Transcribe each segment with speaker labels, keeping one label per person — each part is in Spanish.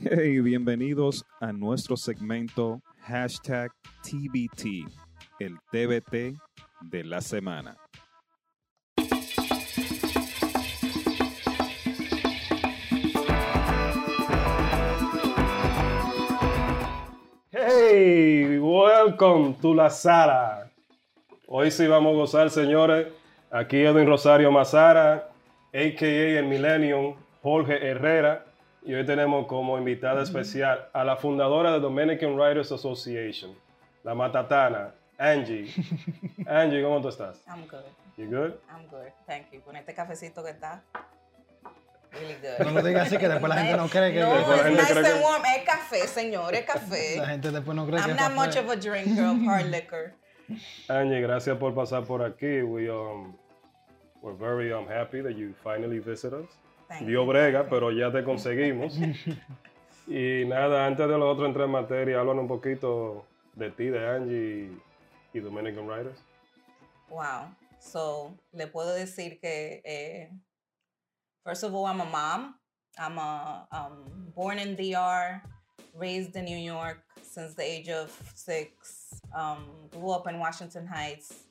Speaker 1: Hey, bienvenidos a nuestro segmento hashtag TBT, el TBT de la semana.
Speaker 2: Hey, welcome to la sala. Hoy sí vamos a gozar, señores. Aquí Edwin Rosario Mazara, a.k.a. el Millennium, Jorge Herrera. Y hoy tenemos como invitada especial a la fundadora de Dominican Writers Association, la matatana, Angie. Angie, ¿cómo tú estás?
Speaker 3: I'm good.
Speaker 2: You good?
Speaker 3: I'm good. Thank you. Con este cafecito que está. Really
Speaker 4: No
Speaker 3: good.
Speaker 4: lo digas así que después la gente no cree que...
Speaker 3: No,
Speaker 2: gente
Speaker 3: nice and
Speaker 2: que-
Speaker 3: warm. Es café, señor. Es café.
Speaker 4: La gente después no cree que
Speaker 3: I'm
Speaker 4: es
Speaker 3: not
Speaker 4: café.
Speaker 3: much of a drinker of hard liquor.
Speaker 2: Angie, gracias por pasar por aquí. We, um, we're very um, happy that you finally visit us. Dio brega, pero ya te conseguimos. y nada, antes de lo otro entrar en materia, hablan un poquito de ti, de Angie y Dominican Writers.
Speaker 3: Wow. So, le puedo decir que, eh, first of all, I'm a mom. I'm a um, born in DR, raised in New York since the age of six. Um, grew up in Washington Heights.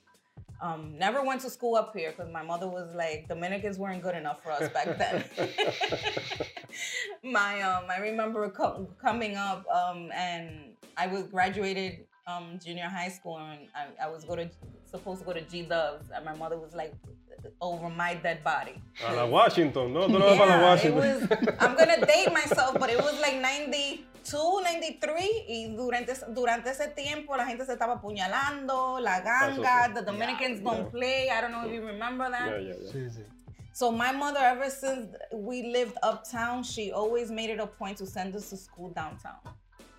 Speaker 3: Um, never went to school up here because my mother was like, Dominicans weren't good enough for us back then. my um, I remember co- coming up um, and I was graduated um, junior high school and I, I was go to supposed to go to G Dubs and my mother was like over my dead body.
Speaker 2: A la Washington, ¿no? Tú no vas para la
Speaker 3: Yeah, it
Speaker 2: Washington.
Speaker 3: was, I'm gonna date myself, but it was like 92, 93, y durante, durante ese tiempo la gente se estaba apuñalando, la ganga,
Speaker 2: sí.
Speaker 3: the Dominicans don't play, I don't know if you remember that.
Speaker 2: Yeah, yeah, yeah.
Speaker 4: Sí, sí.
Speaker 3: So my mother, ever since we lived uptown, she always made it a point to send us to school downtown.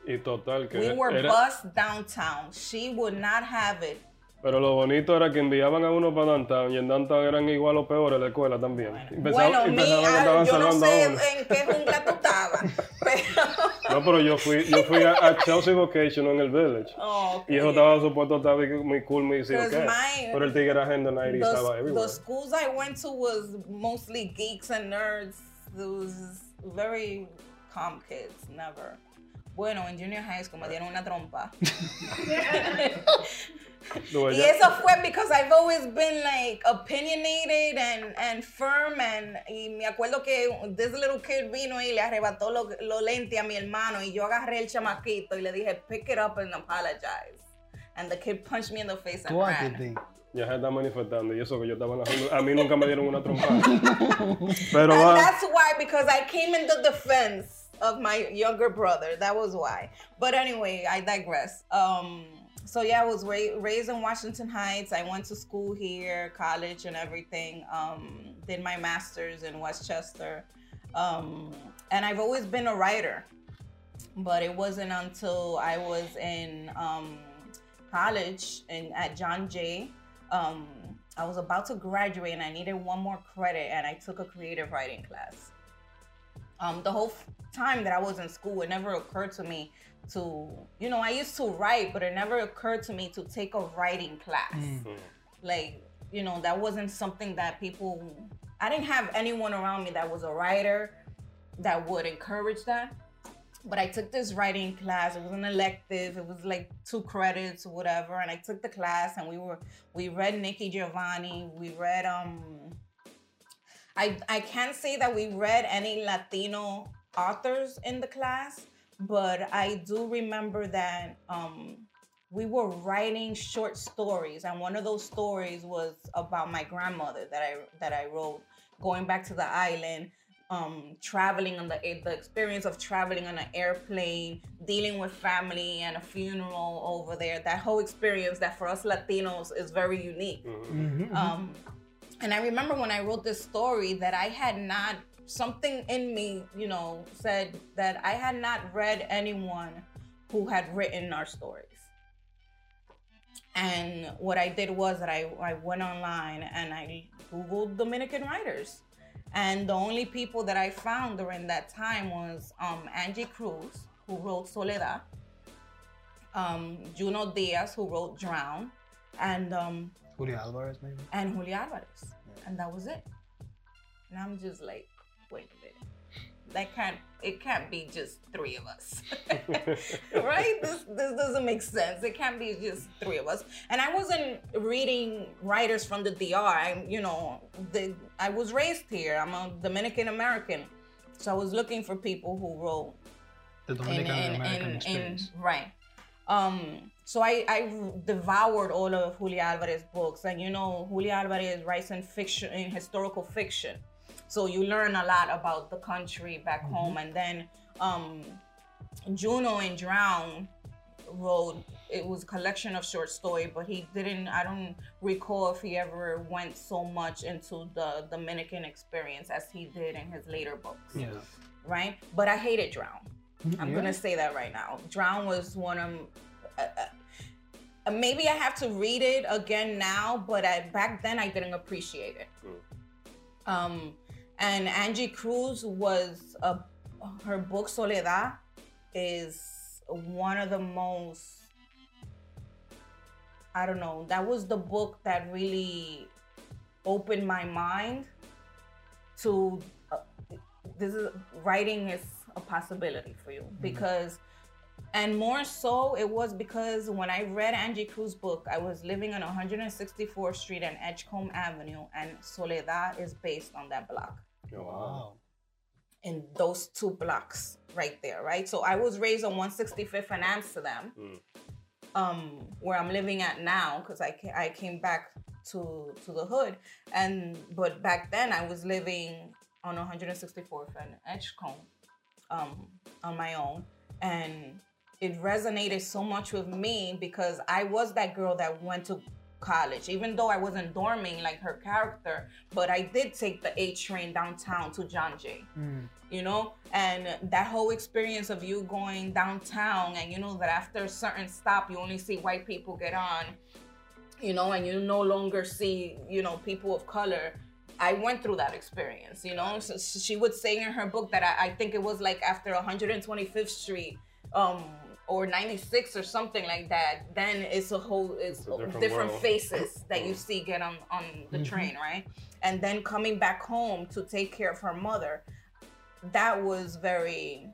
Speaker 2: Y total, que
Speaker 3: We were
Speaker 2: era-
Speaker 3: bused downtown. She would not have it.
Speaker 2: Pero lo bonito era que enviaban a uno para downtown y en downtown eran igual o peores la escuela también. Y
Speaker 3: bueno,
Speaker 2: y
Speaker 3: mi,
Speaker 2: pensaban que estaban
Speaker 3: yo no
Speaker 2: salvando
Speaker 3: sé
Speaker 2: a uno.
Speaker 3: en qué jungla tú estabas, pero...
Speaker 2: No, pero yo fui, yo fui a, a Chelsea Vocational en el Village.
Speaker 3: Oh,
Speaker 2: Y eso
Speaker 3: okay.
Speaker 2: estaba supuesto estar muy cool,
Speaker 3: Because
Speaker 2: ok.
Speaker 3: my-
Speaker 2: Pero el tigre era Agenda 90 y estaba
Speaker 3: the,
Speaker 2: everywhere.
Speaker 3: the schools I went to was mostly geeks and nerds. It was very calm kids, never. Bueno, en junior high school me dieron una trompa.
Speaker 2: Tú,
Speaker 3: y eso fue because I've always been like opinionated and, and firm and y me acuerdo que this little kid vino y le arrebató los lo lentes a mi hermano y yo agarré el chamaquito y le dije pick it up and apologize. And the kid punched me in the face and ran.
Speaker 2: Ya se está manifestando y eso que yo estaba en la jungla. A mí nunca me dieron una trompada. Pero
Speaker 3: And that's why, because I came in the defense of my younger brother. That was why. But anyway, I digress. Um, so yeah, I was ra- raised in Washington Heights. I went to school here, college, and everything. Um, did my master's in Westchester. Um, and I've always been a writer. But it wasn't until I was in um, college and at John Jay. Um, I was about to graduate and I needed one more credit, and I took a creative writing class. Um, the whole f- time that I was in school, it never occurred to me to, you know, I used to write, but it never occurred to me to take a writing class. Like, you know, that wasn't something that people, I didn't have anyone around me that was a writer that would encourage that but I took this writing class. It was an elective. It was like two credits or whatever. And I took the class, and we were we read Nikki Giovanni. We read um. I I can't say that we read any Latino authors in the class, but I do remember that um. We were writing short stories, and one of those stories was about my grandmother that I that I wrote, going back to the island, um, traveling on the the experience of traveling on an airplane, dealing with family and a funeral over there. That whole experience that for us Latinos is very unique. Um, and I remember when I wrote this story that I had not something in me, you know, said that I had not read anyone who had written our stories. And what I did was that I, I went online and I Googled Dominican writers. And the only people that I found during that time was um, Angie Cruz, who wrote Soledad, um, Juno Diaz, who wrote Drown, and um,
Speaker 4: Julio Alvarez, maybe.
Speaker 3: and Julia Alvarez. And that was it. And I'm just like, wait a minute. That can't it can't be just three of us. Right? This this doesn't make sense. It can't be just three of us. And i wasn't reading writers from the dr i you know the, i was raised here. I'm a dominican american. So i was looking for people who wrote
Speaker 4: The
Speaker 3: in,
Speaker 4: Dominican
Speaker 3: in,
Speaker 4: American
Speaker 3: in, in,
Speaker 4: experience.
Speaker 3: right. Um so I, I devoured all of Julia Alvarez books. And you know Julia Alvarez writes in fiction in historical fiction so you learn a lot about the country back home and then um Juno and Drown wrote it was a collection of short story but he didn't I don't recall if he ever went so much into the Dominican experience as he did in his later books
Speaker 4: Yeah.
Speaker 3: right? But I hated Drown. I'm gonna say that right now. Drown was one of uh, uh, maybe I have to read it again now, but I, back then I didn't appreciate it. Um, and Angie Cruz was a, her book Soledad is one of the most I don't know. That was the book that really opened my mind to uh, this is writing is a possibility for you because and more so it was because when i read angie cruz's book i was living on 164th street and edgecombe avenue and soledad is based on that block
Speaker 2: Oh, wow.
Speaker 3: In those two blocks right there right so i was raised on 165th in amsterdam
Speaker 2: Mm.
Speaker 3: um where i'm living at now because I, ca- I came back to to the hood and but back then i was living on 164th and edgecombe um on my own and it resonated so much with me because i was that girl that went to college even though i wasn't dorming like her character but i did take the a train downtown to john jay
Speaker 4: Mm.
Speaker 3: you know and that whole experience of you going downtown and you know that after a certain stop you only see white people get on you know and you no longer see you know people of color i went through that experience you know so she would say in her book that i, I think it was like after 125th street um or 96 or something like that then it's a whole it's,
Speaker 2: It's a different
Speaker 3: different, faces that you see get on on the mm-hmm. train right? And then coming back home to take care of her mother that was very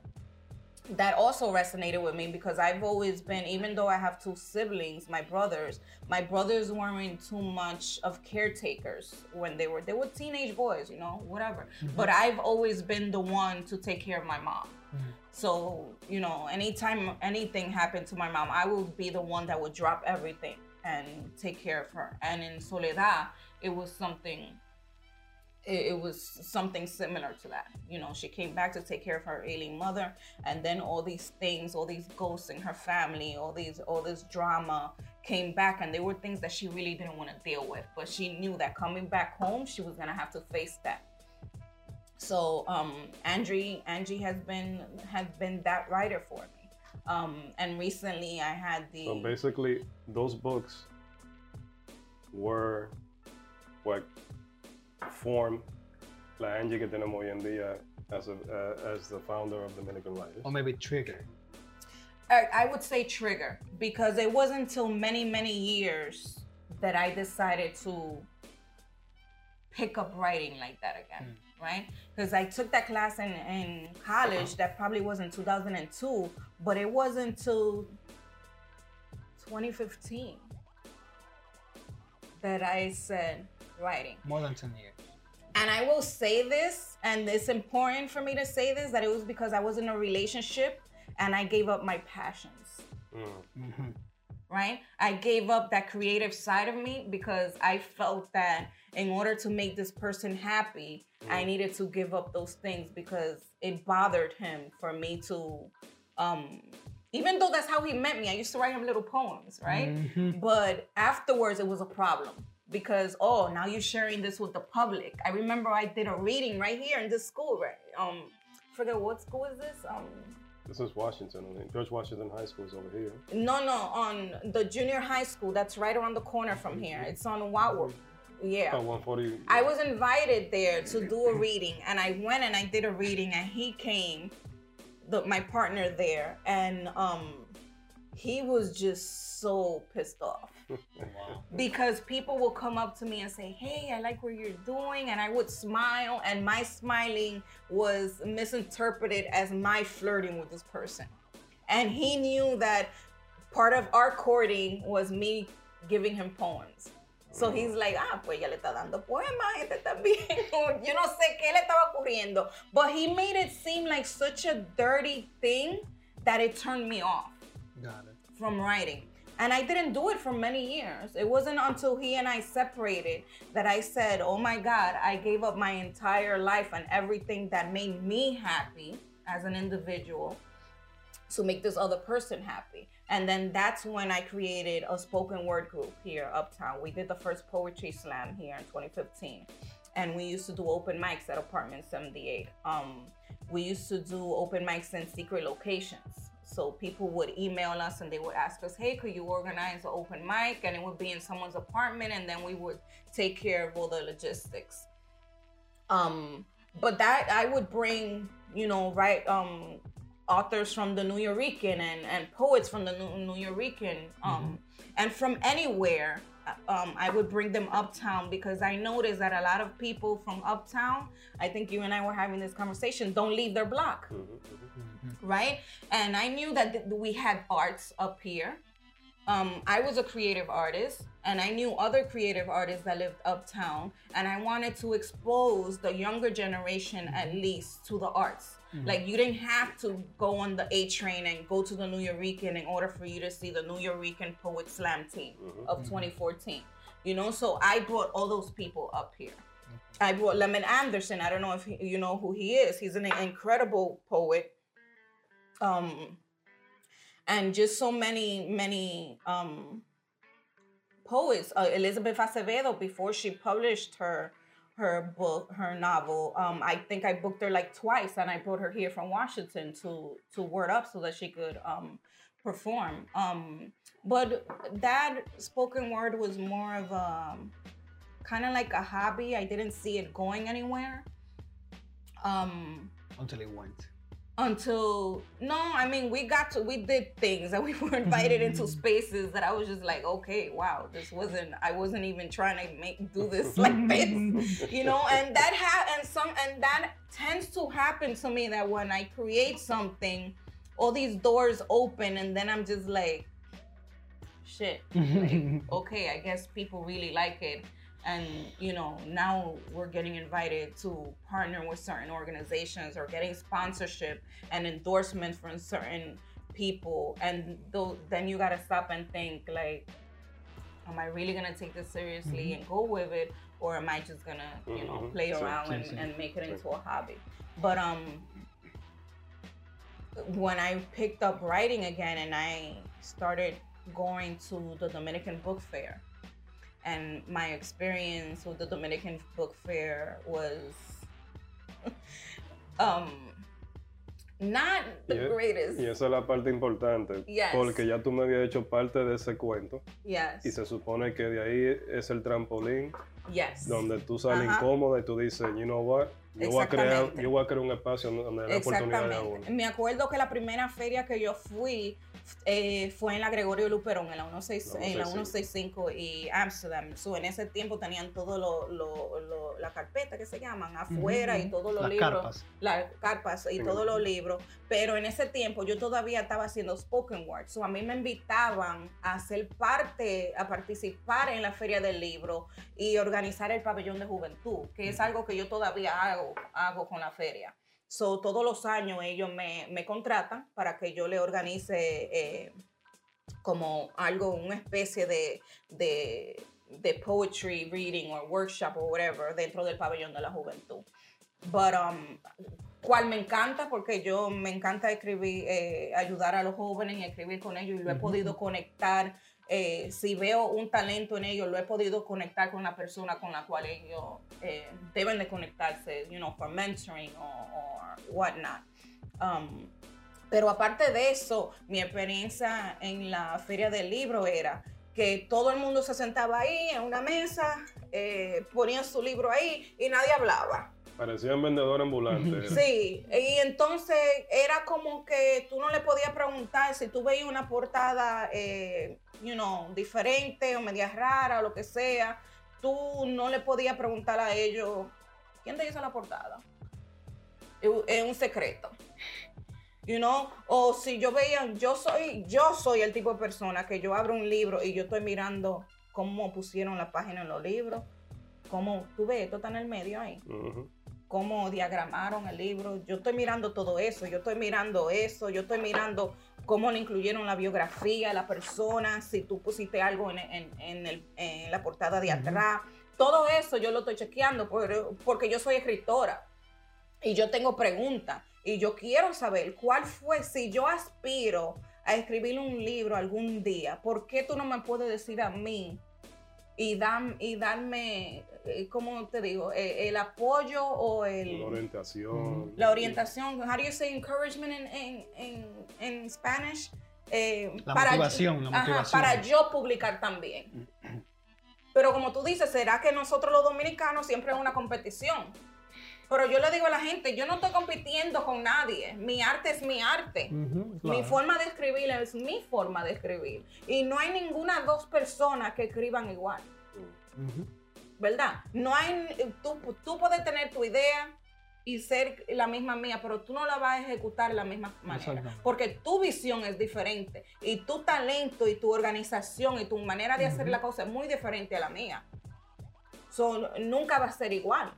Speaker 3: that also resonated with me because I've always been, even though I have two siblings, my brothers, my brothers weren't too much of caretakers when they were they were teenage boys, you know, whatever. Mm-hmm. But I've always been the one to take care of my mom. Mm. So, you know, anytime anything happened to my mom, I would be the one that would drop everything and take care of her. And in Soledad, it was something it, it was something similar to that. You know, she came back to take care of her ailing mother, and then all these things, all these ghosts in her family, all these, all this drama came back, and they were things that she really didn't want to deal with. But she knew that coming back home, she was gonna have to face that. So, um, Angie, Angie has been has been that writer for me. Um, and recently, I had the
Speaker 2: So basically, those books were what formed la Angie que tenemos hoy en día as, a, uh, as the founder of Dominican Writers.
Speaker 4: Or maybe trigger.
Speaker 3: I, I would say trigger because it wasn't until many many years that I decided to pick up writing like that again, right? Because I took that class in, in college that probably was in 2002, but it wasn't until 2015 that I said writing.
Speaker 4: More than 10 years.
Speaker 3: And I will say this, and it's important for me to say this that it was because I was in a relationship and I gave up my passions,
Speaker 2: Mm.
Speaker 3: Right? I gave up that creative side of me because I felt that in order to make this person happy, I needed to give up those things because it bothered him for me to, um, even though that's how he met me, I used to write him little poems, right? But afterwards, it was a problem because oh, now you're sharing this with the public. I remember I did a reading right here in this school, right? Um, forget what school is this? Um,
Speaker 2: This is Washington. I George Washington High School is over here.
Speaker 3: no, no, on the junior high school that's right around the corner from here. It's on Watworth. Yeah.
Speaker 2: Oh, 140.
Speaker 3: I was invited there to do a reading, and I went and I did a reading, and he came, the, my partner there, and um, he was just so pissed off because people will come up to me and say, Hey, I like what you're doing. And I would smile, and my smiling was misinterpreted as my flirting with this person. And he knew that part of our courting was me giving him poems. So he's like, ah, pues ya le está dando poemas, este también. Yo no sé qué le estaba ocurriendo. But he made it seem like such a dirty thing that it turned me off
Speaker 4: Got it.
Speaker 3: from writing. And I didn't do it for many years. It wasn't until he and I separated that I said, oh my God, I gave up my entire life and everything that made me happy as an individual to make this other person happy. And then that's when I created a spoken word group here uptown. We did the first poetry slam here in 2015. And we used to do open mics at apartment 78. Um, we used to do open mics in secret locations. So people would email us and they would ask us, hey, could you organize an open mic? And it would be in someone's apartment, and then we would take care of all the logistics. Um, but that I would bring, you know, right, um, authors from the New Yorican and, and poets from the New, New Yorican, um, and from anywhere. Um, I would bring them uptown because I noticed that a lot of people from uptown, I think you and I were having this conversation, don't leave their block right? And I knew that th- we had arts up here. Um, I was a creative artist, and I knew other creative artists that lived uptown, and I wanted to expose the younger generation at least to the arts. Like you didn't have to go on the A train and go to the New Yorican in order for you to see the New Yorican Poet Slam team of 2014. You know, so I brought all those people up here. I brought Lemon Anderson. I don't know if he, you know who he is. He's an incredible poet um and just so many many um poets uh, elizabeth acevedo before she published her her book her novel um i think i booked her like twice and i brought her here from washington to to word up so that she could um perform. Um but that spoken word was more of a kind of like a hobby. I didn't see it going anywhere. Um
Speaker 4: Until it went.
Speaker 3: Until no i mean we got to we did things and we were mm-hmm, invited into mm-hmm. spaces that i was just like okay wow this wasn't i wasn't even trying to make do this like this you know? And that ha- and some and that tends to happen to me that when i create something all these doors open and then i'm just like shit like, okay i guess people really like it and you know now we're getting invited to partner with certain organizations or getting sponsorship and endorsement from certain people and tho- then you got to stop and think like am i really going to take this seriously and go with it or am i just going to you know
Speaker 2: Mhm.
Speaker 3: play
Speaker 2: Sí,
Speaker 3: around
Speaker 4: sí,
Speaker 3: and,
Speaker 4: sí.
Speaker 3: and make it into a hobby but um when i picked up writing again and i started going to the dominican book fair and my experience with the Dominican Book Fair was um not the
Speaker 2: Y e-
Speaker 3: greatest.
Speaker 2: Y esa es la parte importante,
Speaker 3: Yes.
Speaker 2: porque ya tú me habías hecho parte de ese cuento
Speaker 3: Yes.
Speaker 2: y se supone que de ahí es el trampolín
Speaker 3: yes.
Speaker 2: donde tú sales
Speaker 3: Ajá.
Speaker 2: incómoda y tú dices, you know what, yo voy a crear, yo voy a crear un espacio donde la oportunidad de uno.
Speaker 3: Me acuerdo que la primera feria que yo fui eh, fue en la Gregorio Luperón, en la, 16,
Speaker 2: La
Speaker 3: en la
Speaker 2: 165.
Speaker 3: 165 y Amsterdam. So, en ese tiempo tenían todo lo, lo, lo- la carpeta que se llaman afuera y todos los
Speaker 4: Las
Speaker 3: libros.
Speaker 4: carpas.
Speaker 3: las carpas y todos los libros, pero en ese tiempo yo todavía estaba haciendo spoken word, so a mí me invitaban a ser parte, a participar en la feria del libro y organizar el pabellón de juventud, que es algo que yo todavía hago, hago con la feria. So, todos los años ellos me, me contratan para que yo le organice eh, como algo, una especie de, de, de poetry reading o workshop o whatever dentro del pabellón de la juventud. But, um, cual me encanta porque yo me encanta escribir, eh, ayudar a los jóvenes y escribir con ellos y lo he podido conectar. Eh, si veo un talento en ellos, lo he podido conectar con la persona con la cual ellos eh, deben de conectarse, you know, for mentoring o whatnot. Um, pero aparte de eso, mi experiencia en la feria del libro era que todo el mundo se sentaba ahí en una mesa, eh, ponían su libro ahí y nadie hablaba.
Speaker 2: Parecían vendedor ambulante.
Speaker 3: Sí, y entonces era como que tú no le podías preguntar si tú veías una portada, eh, you know, diferente o media rara o lo que sea, tú no le podías preguntar a ellos, ¿quién te hizo la portada? Es un secreto. You know, o si yo veía, yo soy, yo soy el tipo de persona que yo abro un libro y yo estoy mirando cómo pusieron la página en los libros, cómo, tú ves, esto está en el medio ahí
Speaker 2: Ujú.
Speaker 3: Cómo diagramaron el libro. Yo estoy mirando todo eso, yo estoy mirando eso, yo estoy mirando cómo le incluyeron la biografía la persona, si tú pusiste algo en, en- en el- en la portada de atrás. Todo eso yo lo estoy chequeando por- porque yo soy escritora y yo tengo preguntas y yo quiero saber cuál fue, si yo aspiro a escribir un libro algún día, ¿por qué tú no me puedes decir a mí y, dam- y darme, eh, ¿cómo te digo? Eh, el apoyo o el,
Speaker 2: La orientación.
Speaker 3: la orientación. How do you say encouragement in, in, in, in Spanish? Eh,
Speaker 4: La motivación, la
Speaker 3: ajá, para yo publicar también. Pero como tú dices, ¿será que nosotros los dominicanos siempre es una competición? Pero yo le digo a la gente, yo no estoy compitiendo con nadie. Mi arte es mi arte. Mi
Speaker 4: claro.
Speaker 3: forma de escribir es mi forma de escribir. Y no hay ninguna dos personas que escriban igual. ¿verdad? No hay, tú, tú puedes tener tu idea y ser la misma mía, pero tú no la vas a ejecutar de la misma manera, porque tu visión es diferente y tu talento y tu organización y tu manera de hacer la cosa es muy diferente a la mía. So, nunca va a ser igual.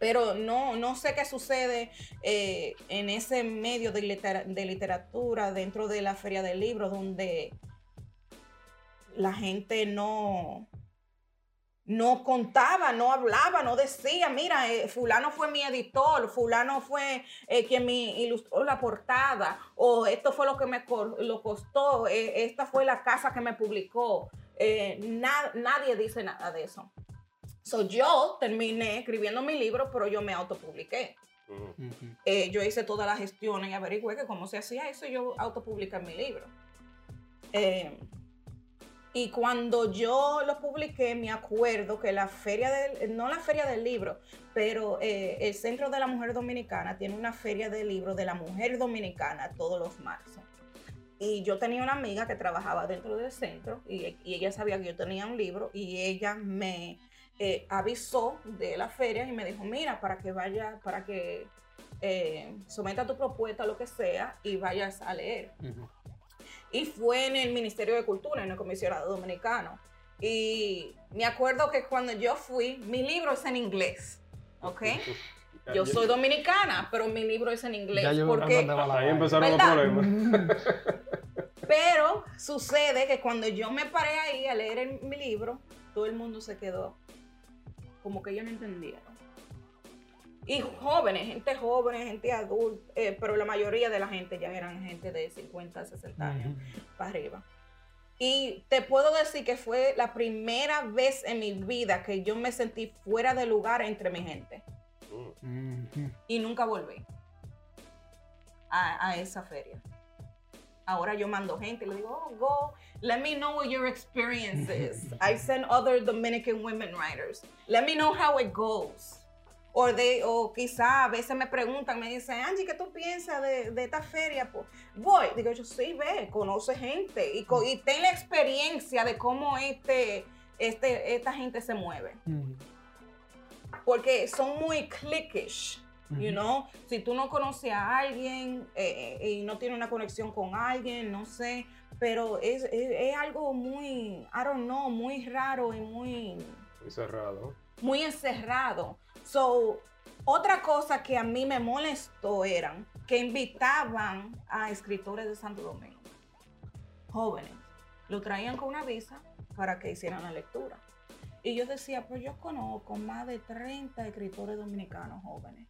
Speaker 3: Pero no, no sé qué sucede eh, en ese medio de, litera- de literatura dentro de la feria del libro donde la gente no, no contaba, no hablaba, no decía, mira, eh, fulano fue mi editor, fulano fue eh, quien me ilustró la portada, o esto fue lo que me lo costó, eh, esta fue la casa que me publicó. Na- nadie dice nada de eso. So, yo terminé escribiendo mi libro, pero yo me autopubliqué. Eh, yo hice todas las gestiones y averigüé que cómo se hacía eso, y yo autopubliqué mi libro. Eh, y cuando yo lo publiqué, me acuerdo que la feria del, no la feria del libro, pero eh, el Centro de la Mujer Dominicana tiene una feria del libro de la mujer dominicana todos los marzo. Y yo tenía una amiga que trabajaba dentro del centro y, y ella sabía que yo tenía un libro y ella me eh, avisó de la feria y me dijo, mira, para que vaya, para que eh, someta tu propuesta, lo que sea, y vayas a leer y fue en el Ministerio de Cultura, en el comisionado dominicano. Y me acuerdo que cuando yo fui, mi libro es en inglés, ¿ok? Yo soy dominicana, pero mi libro es en inglés.
Speaker 4: Ya
Speaker 3: porque,
Speaker 2: Ahí empezaron los
Speaker 3: ¿Verdad?
Speaker 2: problemas.
Speaker 3: pero sucede que cuando yo me paré ahí a leer el- mi libro, todo el mundo se quedó como que ellos no entendieron. Y jóvenes, gente joven, gente adulta, eh, pero la mayoría de la gente ya eran gente de 50, 60 años. Para arriba. Y te puedo decir que fue la primera vez en mi vida que yo me sentí fuera de lugar entre mi gente. Y nunca volví a, a esa feria. Ahora yo mando gente le digo, oh, go, let me know what your experience is. I send other Dominican women writers. Let me know how it goes. O, de, o quizá a veces me preguntan, me dicen, Angie, ¿qué tú piensas de, de esta feria? Pues, voy, digo yo, sí, ve, conoce gente y, y ten la experiencia de cómo este, este, esta gente se mueve. Porque son muy cliquish. You know, si tú no conoces a alguien eh, eh, y no tienes una conexión con alguien, no sé, pero es, es, es algo muy, I don't know, muy raro y muy,
Speaker 2: Muy cerrado.
Speaker 3: muy encerrado. So, otra cosa que a mí me molestó eran que invitaban a escritores de Santo Domingo, jóvenes, lo traían con una visa para que hicieran la lectura. Y yo decía, pues yo conozco más de 30 escritores dominicanos jóvenes.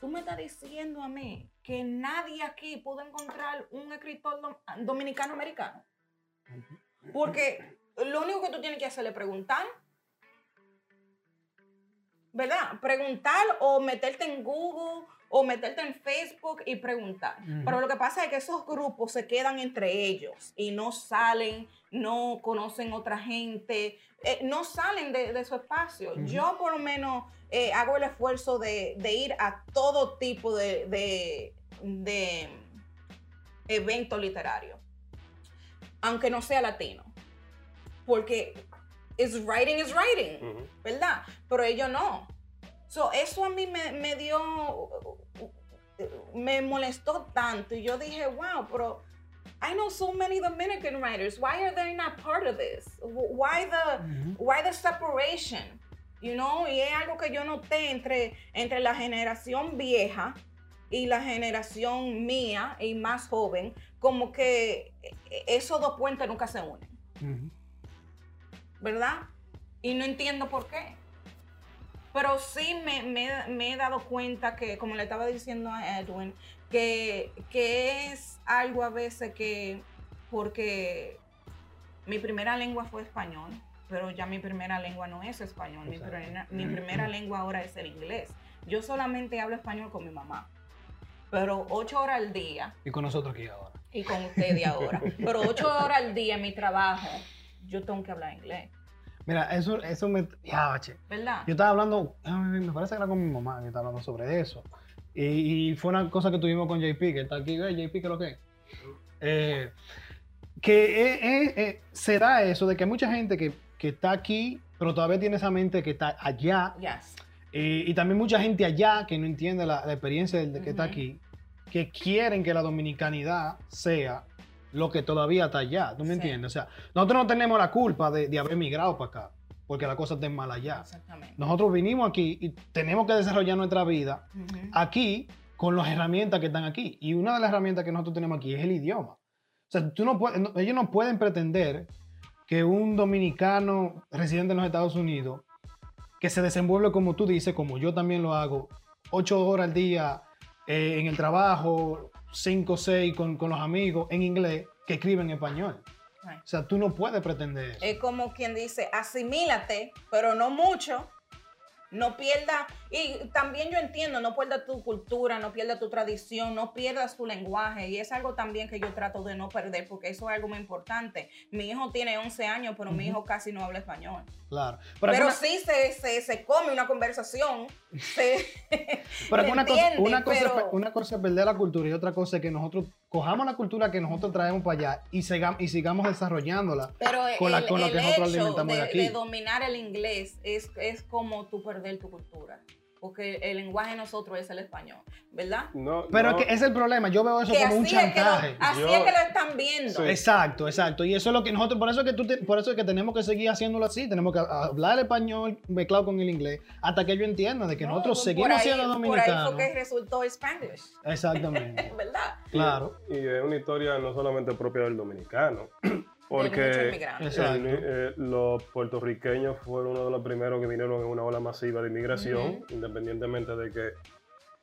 Speaker 3: Tú me estás diciendo a mí que nadie aquí pudo encontrar un escritor dom- dominicano americano. Porque lo único que tú tienes que hacer es preguntar. ¿Verdad? Preguntar o meterte en Google o meterte en Facebook y preguntar. Pero lo que pasa es que esos grupos se quedan entre ellos y no salen, no conocen otra gente, eh, no salen de, de su espacio. Yo por lo menos eh, hago el esfuerzo de, de ir a todo tipo de, de, de evento literario, aunque no sea latino, porque is writing is writing. ¿verdad? Pero ellos no. So, eso a mí me, me dio, me molestó tanto y yo dije, wow, pero I know so many Dominican writers. Why are they not part of this? Wh- Why the,
Speaker 4: Ujú.
Speaker 3: why the separation? You know, y es algo que yo noté entre, entre la generación vieja y la generación mía y más joven, como que esos dos puentes nunca se unen. ¿verdad? Y no entiendo por qué. Pero sí me, me- me he dado cuenta que, como le estaba diciendo a Edwin, que, que es algo a veces que, porque mi primera lengua fue español, pero ya mi primera lengua no es español, mi, primera- mi primera lengua ahora es el inglés. Yo solamente hablo español con mi mamá, pero ocho horas al día.
Speaker 4: Y con nosotros aquí ahora.
Speaker 3: y con ustedes ahora, pero ocho horas al día en mi trabajo, yo tengo que hablar inglés,
Speaker 4: Mira, eso, eso me. Ya, bache.
Speaker 3: ¿verdad?
Speaker 4: Yo estaba hablando, ah, me parece que era con mi mamá que estaba hablando sobre eso. Y, y fue una cosa que tuvimos con JP, que está aquí, ¿ves? JP, ¿qué es lo que es? Eh, que eh, eh, eh, se da eso de que hay mucha gente que, que está aquí, pero todavía tiene esa mente que está allá.
Speaker 3: Yes.
Speaker 4: Y también mucha gente allá que no entiende la, la experiencia del de que está aquí, que quieren que la dominicanidad sea lo que todavía está allá. ¿Tú me
Speaker 3: Sí.
Speaker 4: entiendes? O sea, nosotros no tenemos la culpa de, de haber migrado para acá, porque la cosa está mal allá.
Speaker 3: Exactamente.
Speaker 4: Nosotros vinimos aquí y tenemos que desarrollar nuestra vida aquí con las herramientas que están aquí. Y una de las herramientas que nosotros tenemos aquí es el idioma. O sea, tú no puedes, no- ellos no pueden pretender que un dominicano residente en los Estados Unidos, que se desenvuelve como tú dices, como yo también lo hago, ocho horas al día eh, en el trabajo, cinco o seis con, con los amigos en inglés, que escriben en español. O sea, tú no puedes pretender eso.
Speaker 3: Es como quien dice, asimílate, pero no mucho. No pierdas, y también yo entiendo, no pierdas tu cultura, no pierdas tu tradición, no pierdas tu lenguaje. Y es algo también que yo trato de no perder, porque eso es algo muy importante. Mi hijo tiene 11 años, pero mi hijo casi no habla español.
Speaker 4: Claro.
Speaker 3: Pero,
Speaker 4: alguna-
Speaker 3: sí se, se, se come una conversación. se-
Speaker 4: Pero es
Speaker 3: ¿Me
Speaker 4: una cosa, una, cosa,
Speaker 3: Pero-
Speaker 4: una cosa es perder la cultura y otra cosa es que nosotros cojamos la cultura que nosotros traemos para allá y, sigam- y sigamos desarrollándola.
Speaker 3: Pero
Speaker 4: con la-
Speaker 3: el,
Speaker 4: con la que nosotros
Speaker 3: hecho
Speaker 4: alimentamos de
Speaker 3: de,
Speaker 4: aquí.
Speaker 3: de dominar el inglés es, es como tú perder tu cultura. Porque el lenguaje de nosotros es el español, ¿verdad?
Speaker 2: No,
Speaker 4: Pero
Speaker 2: no,
Speaker 4: es que ese es el problema, yo veo eso
Speaker 3: Que
Speaker 4: como un
Speaker 3: así, es que, lo,
Speaker 4: chantaje.
Speaker 3: así
Speaker 2: Yo-
Speaker 3: es que lo están viendo.
Speaker 2: Sí.
Speaker 4: Exacto, exacto. Y eso es lo que nosotros, por eso es que tú te- por eso es que tenemos que seguir haciéndolo así, tenemos que hablar el español mezclado con el inglés hasta que ellos entiendan de que
Speaker 3: No,
Speaker 4: nosotros seguimos
Speaker 3: ahí-
Speaker 4: siendo
Speaker 3: Por ahí
Speaker 4: dominicanos.
Speaker 3: fue que resultó Spanglish,
Speaker 4: Exactamente.
Speaker 3: ¿verdad?
Speaker 4: claro.
Speaker 2: Y es una historia no solamente propia del dominicano, porque el- eh, los puertorriqueños fueron uno de los primeros que vinieron en una ola masiva de inmigración, independientemente de que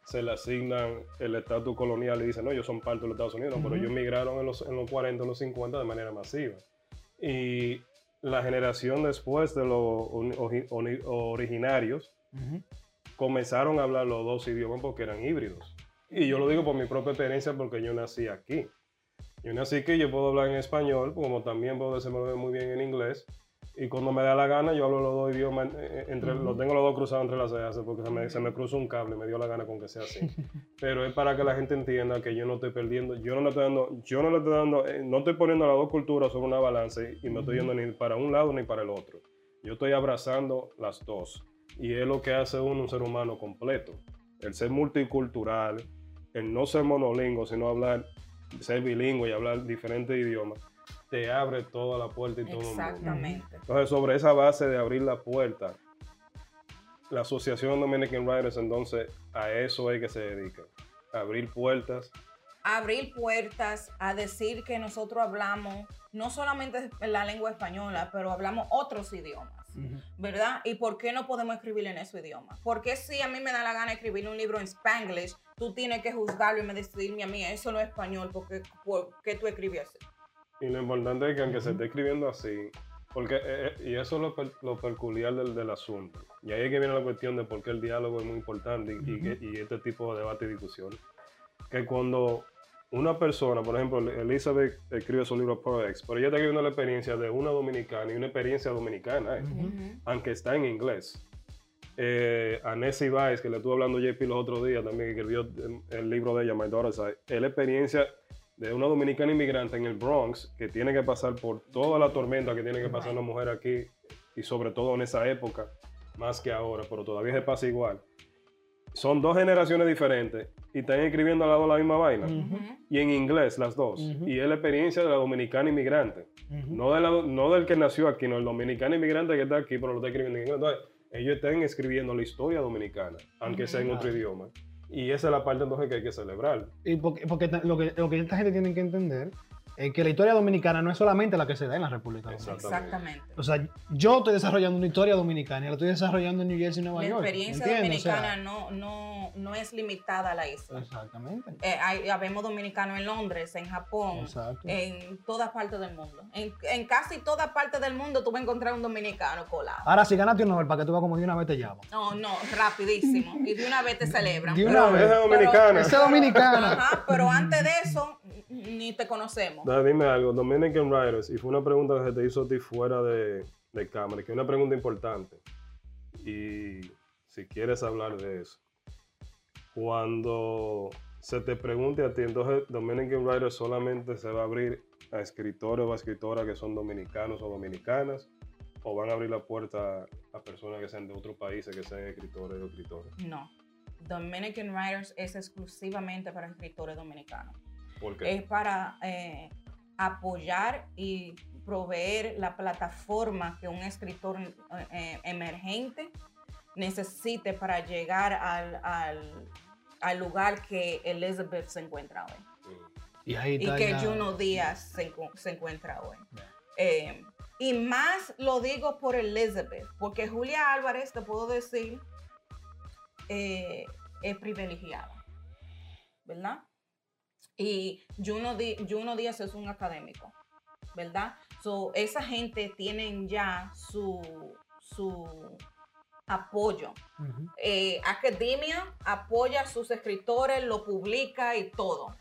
Speaker 2: se le asignan el estatus colonial y dicen, no, ellos son parte de los Estados Unidos, pero ellos migraron en los, en los 40, en los 50 de manera masiva. Y la generación después de los ori- ori- ori- originarios comenzaron a hablar los dos idiomas porque eran híbridos. Y yo lo digo por mi propia experiencia porque yo nací aquí. Yo nací aquí, yo puedo hablar en español, como también puedo desenvolverme muy bien en inglés. Y cuando me da la gana, yo hablo los dos idiomas, eh, entre,
Speaker 4: Ujú.
Speaker 2: los tengo los dos cruzados entre las cejas porque se me, se me cruza un cable, me dio la gana con que sea así. Pero es para que la gente entienda que yo no estoy perdiendo, yo no le estoy dando, yo no le estoy dando, eh, no estoy poniendo las dos culturas sobre una balanza y, y no estoy yendo ni para un lado ni para el otro. Yo estoy abrazando las dos. Y es lo que hace uno un ser humano completo. El ser multicultural, el no ser monolingüe, sino hablar, ser bilingüe y hablar diferentes idiomas, te abre toda la puerta y todo el mundo.
Speaker 3: Exactamente.
Speaker 2: Entonces, sobre esa base de abrir la puerta, la Asociación Dominican Writers, entonces, a eso es que se dedica. A abrir puertas.
Speaker 3: abrir puertas, a decir que nosotros hablamos no solamente la lengua española, pero hablamos otros idiomas, ¿verdad? ¿Y por qué no podemos escribir en ese idioma? Porque si a mí me da la gana escribir un libro en Spanglish, tú tienes que juzgarlo y me decirme a mí, eso no es español, porque ¿por qué tú escribes así?
Speaker 2: Y lo importante es que aunque se esté escribiendo así, Porque, eh, eh, y eso es lo, per- lo peculiar del, del asunto. Y ahí es que viene la cuestión de por qué el diálogo es muy importante y, y que- y este tipo de debate y discusión. Que cuando una persona, por ejemplo, Elizabeth escribe su libro Poex, pero ella está escribiendo la experiencia de una dominicana y una experiencia dominicana, ¿eh? Aunque está en inglés. Eh, a Nessie Weiss, que le estuve hablando JP los otros días, también que escribió el libro de ella, My Daughter's Eye, es la experiencia de una dominicana inmigrante en el Bronx que tiene que pasar por toda la tormenta que tiene que pasar una mujer aquí y sobre todo en esa época, más que ahora, pero todavía se pasa igual. Son dos generaciones diferentes y están escribiendo al lado la misma vaina. Y en inglés las dos. Y es la experiencia de la dominicana inmigrante. No, de la- no del que nació aquí, no el dominicano inmigrante que está aquí, pero lo está escribiendo en inglés. Entonces, ellos están escribiendo la historia dominicana, aunque sea en otro idioma. Y esa es la parte entonces que hay que celebrar.
Speaker 4: Y porque, porque lo, que, lo que esta gente tiene que entender es que la historia dominicana no es solamente la que se da en la República Dominicana.
Speaker 2: Exactamente.
Speaker 3: Exactamente.
Speaker 4: O sea, yo estoy desarrollando una historia dominicana y la estoy desarrollando en New Jersey y Nueva
Speaker 3: La
Speaker 4: York.
Speaker 3: experiencia
Speaker 4: ¿entiendes? O sea,
Speaker 3: dominicana no, no, no es limitada a la isla.
Speaker 4: Exactamente.
Speaker 3: Eh, hay, habemos dominicanos en Londres, en Japón,
Speaker 4: Exacto.
Speaker 3: en todas partes del mundo. En, en casi todas partes del mundo tú vas a encontrar un dominicano colado.
Speaker 4: Ahora, si ganaste un Nobel, para que tú vas como de una vez te llamo.
Speaker 3: No, no, rapidísimo. Y de una vez te celebran.
Speaker 4: De una
Speaker 2: Esa
Speaker 4: vez.
Speaker 2: es dominicana.
Speaker 4: Esa es dominicana.
Speaker 3: Ajá, pero antes de eso, ni te conocemos.
Speaker 2: Dime algo, Dominican Writers, y fue una pregunta que se te hizo a ti fuera de, de cámara, que es una pregunta importante. Y si quieres hablar de eso. Cuando se te pregunte a ti, entonces Dominican Writers solamente se va a abrir a escritores o a escritoras que son dominicanos o dominicanas, o van a abrir la puerta a personas que sean de otros países, que sean escritores o escritoras.
Speaker 3: No. Dominican Writers es exclusivamente para escritores dominicanos.
Speaker 2: ¿Por qué?
Speaker 3: Es para eh, apoyar y proveer la plataforma que un escritor eh, emergente necesite para llegar al, al- al lugar que Elizabeth se encuentra hoy.
Speaker 4: Y ahí
Speaker 3: y que Juno Díaz se, encu- se encuentra hoy. Eh, y más lo digo por Elizabeth, porque Julia Álvarez, te puedo decir, eh, es privilegiada, ¿verdad? Y Juno, Di- Juno Díaz es un académico, ¿verdad? So, esa gente tienen ya su, su apoyo. Eh, academia apoya a sus escritores, lo publica y todo.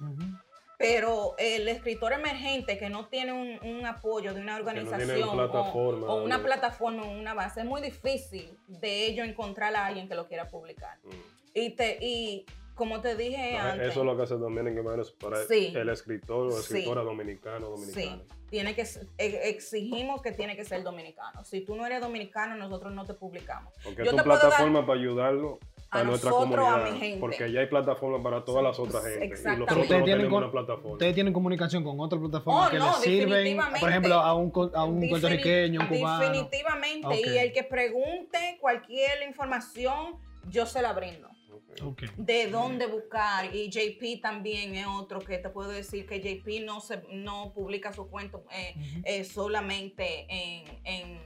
Speaker 3: Pero el escritor emergente que no tiene un, un apoyo de una organización o-
Speaker 2: plataforma,
Speaker 3: o, una plataforma o una base, es muy difícil de ello encontrar a alguien que lo quiera publicar.
Speaker 2: Mm.
Speaker 3: Y, te, y como te dije antes,
Speaker 2: Eso es lo que hace Dominican Writers para
Speaker 3: Sí.
Speaker 2: el escritor o
Speaker 3: Sí.
Speaker 2: escritora dominicano o dominicana.
Speaker 3: sí, tiene que, e- exigimos que tiene que ser dominicano. Si tú no eres dominicano, nosotros no te publicamos.
Speaker 2: Porque
Speaker 3: Yo
Speaker 2: es
Speaker 3: te
Speaker 2: tu
Speaker 3: puedo
Speaker 2: plataforma para ayudarlo a,
Speaker 3: a
Speaker 2: nuestra
Speaker 3: nosotros, a
Speaker 2: comunidad.
Speaker 3: mi gente.
Speaker 2: Porque ya hay plataformas para todas las otras
Speaker 3: Sí,
Speaker 2: gente. Y nosotros
Speaker 4: Ustedes
Speaker 2: no
Speaker 4: tienen
Speaker 2: tenemos
Speaker 4: con-
Speaker 2: una plataforma.
Speaker 4: Ustedes tienen comunicación con otras plataformas
Speaker 3: Oh,
Speaker 4: que
Speaker 3: no,
Speaker 4: les sirven,
Speaker 3: definitivamente.
Speaker 4: por ejemplo, a un, co- a un puertorriqueño, un cubano.
Speaker 3: Definitivamente. Y el que pregunte cualquier información, yo se la brindo.
Speaker 2: Ok.
Speaker 4: Ok.
Speaker 3: De dónde buscar. Y JP también es otro que te puedo decir que JP no, se, no publica su cuento eh, eh, solamente en, en,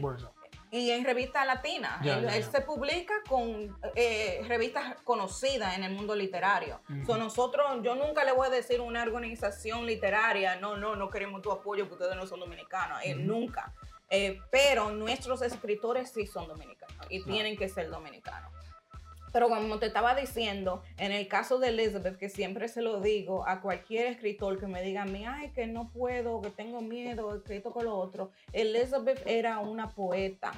Speaker 4: bolsa.
Speaker 3: y en revistas latinas. Él, se publica con eh, revistas conocidas en el mundo literario. So, nosotros, yo nunca le voy a decir a una organización literaria, no, no, no queremos tu apoyo porque ustedes no son dominicanos. Eh. Nunca. Eh, pero nuestros escritores sí son dominicanos y tienen que ser dominicanos. Pero como te estaba diciendo, en el caso de Elizabeth, que siempre se lo digo a cualquier escritor que me diga a mí, ay, que no puedo, que tengo miedo, que esto con lo otro, Elizabeth era una poeta.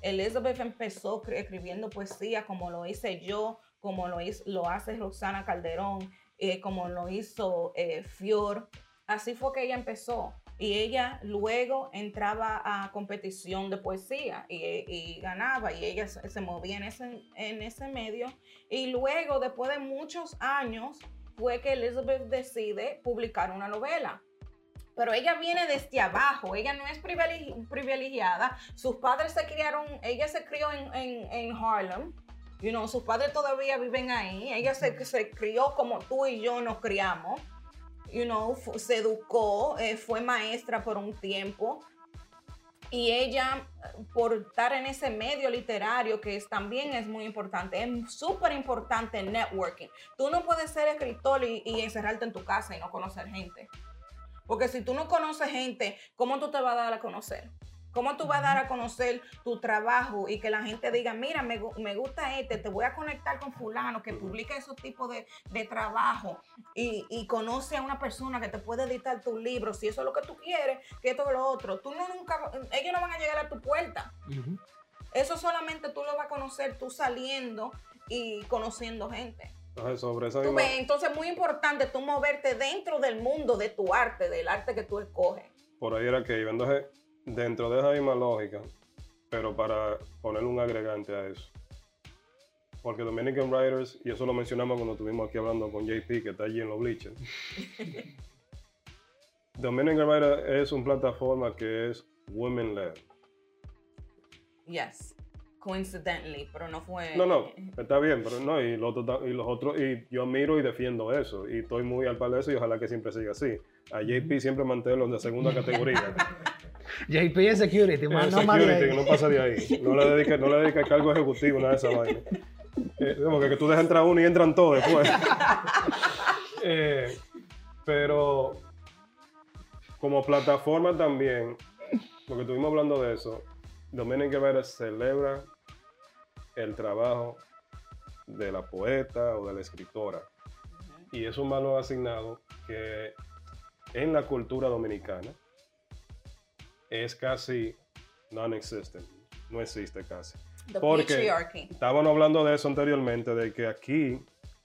Speaker 3: Elizabeth empezó escribiendo poesía como lo hice yo, como lo, hizo, lo hace Roxana Calderón, eh, como lo hizo eh, Fior. Así fue que ella empezó. Y ella luego entraba a competición de poesía y, y ganaba y ella se, se movía en ese, en ese medio. Y luego, después de muchos años, fue que Elizabeth decide publicar una novela. Pero ella viene desde abajo, ella no es privilegi- privilegiada. Sus padres se criaron, ella se crió en, en, en Harlem, you know, sus padres todavía viven ahí. Ella se, se crió como tú y yo nos criamos, you know, se educó, eh, fue maestra por un tiempo. Y ella, por estar en ese medio literario, que también es muy importante, es súper importante networking. Tú no puedes ser escritor y, y encerrarte en tu casa y no conocer gente. Porque si tú no conoces gente, ¿cómo tú te vas a dar a conocer? ¿Cómo tú vas a dar a conocer tu trabajo y que la gente diga, mira, me, gu- me gusta este, te voy a conectar con fulano que publica esos tipos de, de trabajo y, y conoce a una persona que te puede editar tu libro, si eso es lo que tú quieres, que esto o lo otro. Tú no nunca, ellos no van a llegar a tu puerta. Eso solamente tú lo vas a conocer tú saliendo y conociendo gente.
Speaker 2: Entonces, sobre esa
Speaker 3: Tú
Speaker 2: misma...
Speaker 3: ves, entonces es muy importante tú moverte dentro del mundo de tu arte, del arte que tú escoges.
Speaker 2: Por ahí era que iba. Entonces, dentro de esa misma lógica, pero para poner un agregante a eso. Porque Dominican Writers, y eso lo mencionamos cuando estuvimos aquí hablando con JP, que está allí en los bleachers. Dominican Writers es una plataforma que es women-led.
Speaker 3: Yes. Coincidentally, pero no fue.
Speaker 2: No, no, está bien, pero no, y los, otros, y los otros, y yo miro y defiendo eso, y estoy muy al palo de eso, y ojalá que siempre siga así. A JP siempre manténlo de segunda categoría.
Speaker 4: JP es security, man,
Speaker 2: Eh,
Speaker 4: no
Speaker 2: security, que no pasa de ahí. No le dedica, no le dedica cargo ejecutivo, nada de esa vaina. Eh, porque que tú dejas entrar uno y entran todos después. Eh, pero como plataforma también, porque estuvimos hablando de eso, Dominic Guevara celebra el trabajo de la poeta o de la escritora. Y es un valor asignado que en la cultura dominicana es casi non-existent. No existe casi.
Speaker 3: The
Speaker 2: porque-
Speaker 3: patriarchy.
Speaker 2: Estábamos hablando de eso anteriormente, de que aquí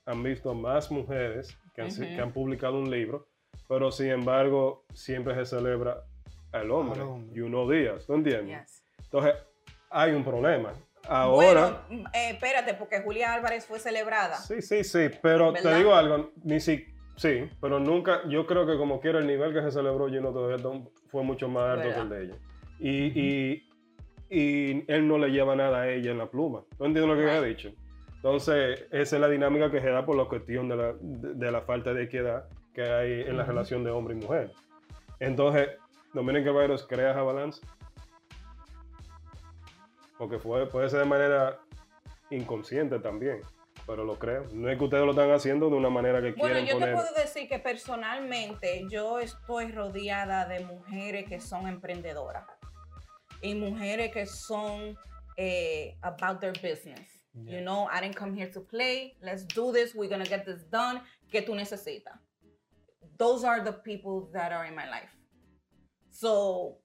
Speaker 2: han visto más mujeres que han, que publicado un libro, pero sin embargo siempre se celebra al hombre.
Speaker 4: Al hombre.
Speaker 2: Y unos días, ¿tú entiendes?
Speaker 3: Yes.
Speaker 2: Entonces, hay un problema. Ahora,
Speaker 3: Bueno, eh, espérate, porque Julia Álvarez fue celebrada.
Speaker 2: sí, sí, sí, pero te digo algo, ni si, sí, pero nunca, yo creo que como quiera el nivel que se celebró Gino todavía tom- fue mucho más alto que el de ella. Y, y, y él no le lleva nada a ella en la pluma. ¿Tú entiendes lo que yo he
Speaker 3: Right.
Speaker 2: dicho? Entonces, esa es la dinámica que se da por la cuestión de la, de, de la falta de equidad que hay en la relación de hombre y mujer. Entonces, Dominic Caballeros crea esa balanza. Porque fue, puede ser de manera inconsciente también, pero lo creo. No es que ustedes lo están haciendo de una manera que
Speaker 3: Bueno,
Speaker 2: quieren
Speaker 3: yo te puedo decir que personalmente yo estoy rodeada de mujeres que son emprendedoras y mujeres que son eh, about their business. You know, I didn't come here to play. Let's do this. We're gonna get this done. ¿Qué tú necesitas? Those are the people that are in my life. So,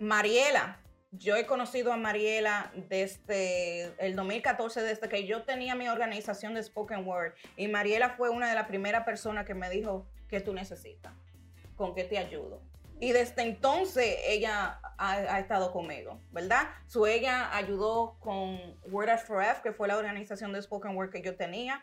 Speaker 3: Mariela, yo he conocido a Mariela desde el 2014, desde que yo tenía mi organización de Spoken Word. Y Mariela fue una de las primeras personas que me dijo, ¿qué tú necesitas? ¿Con qué te ayudo? Y desde entonces ella ha, estado conmigo, ¿verdad? So ella ayudó con Word at 4F, que fue la organización de Spoken Word que yo tenía.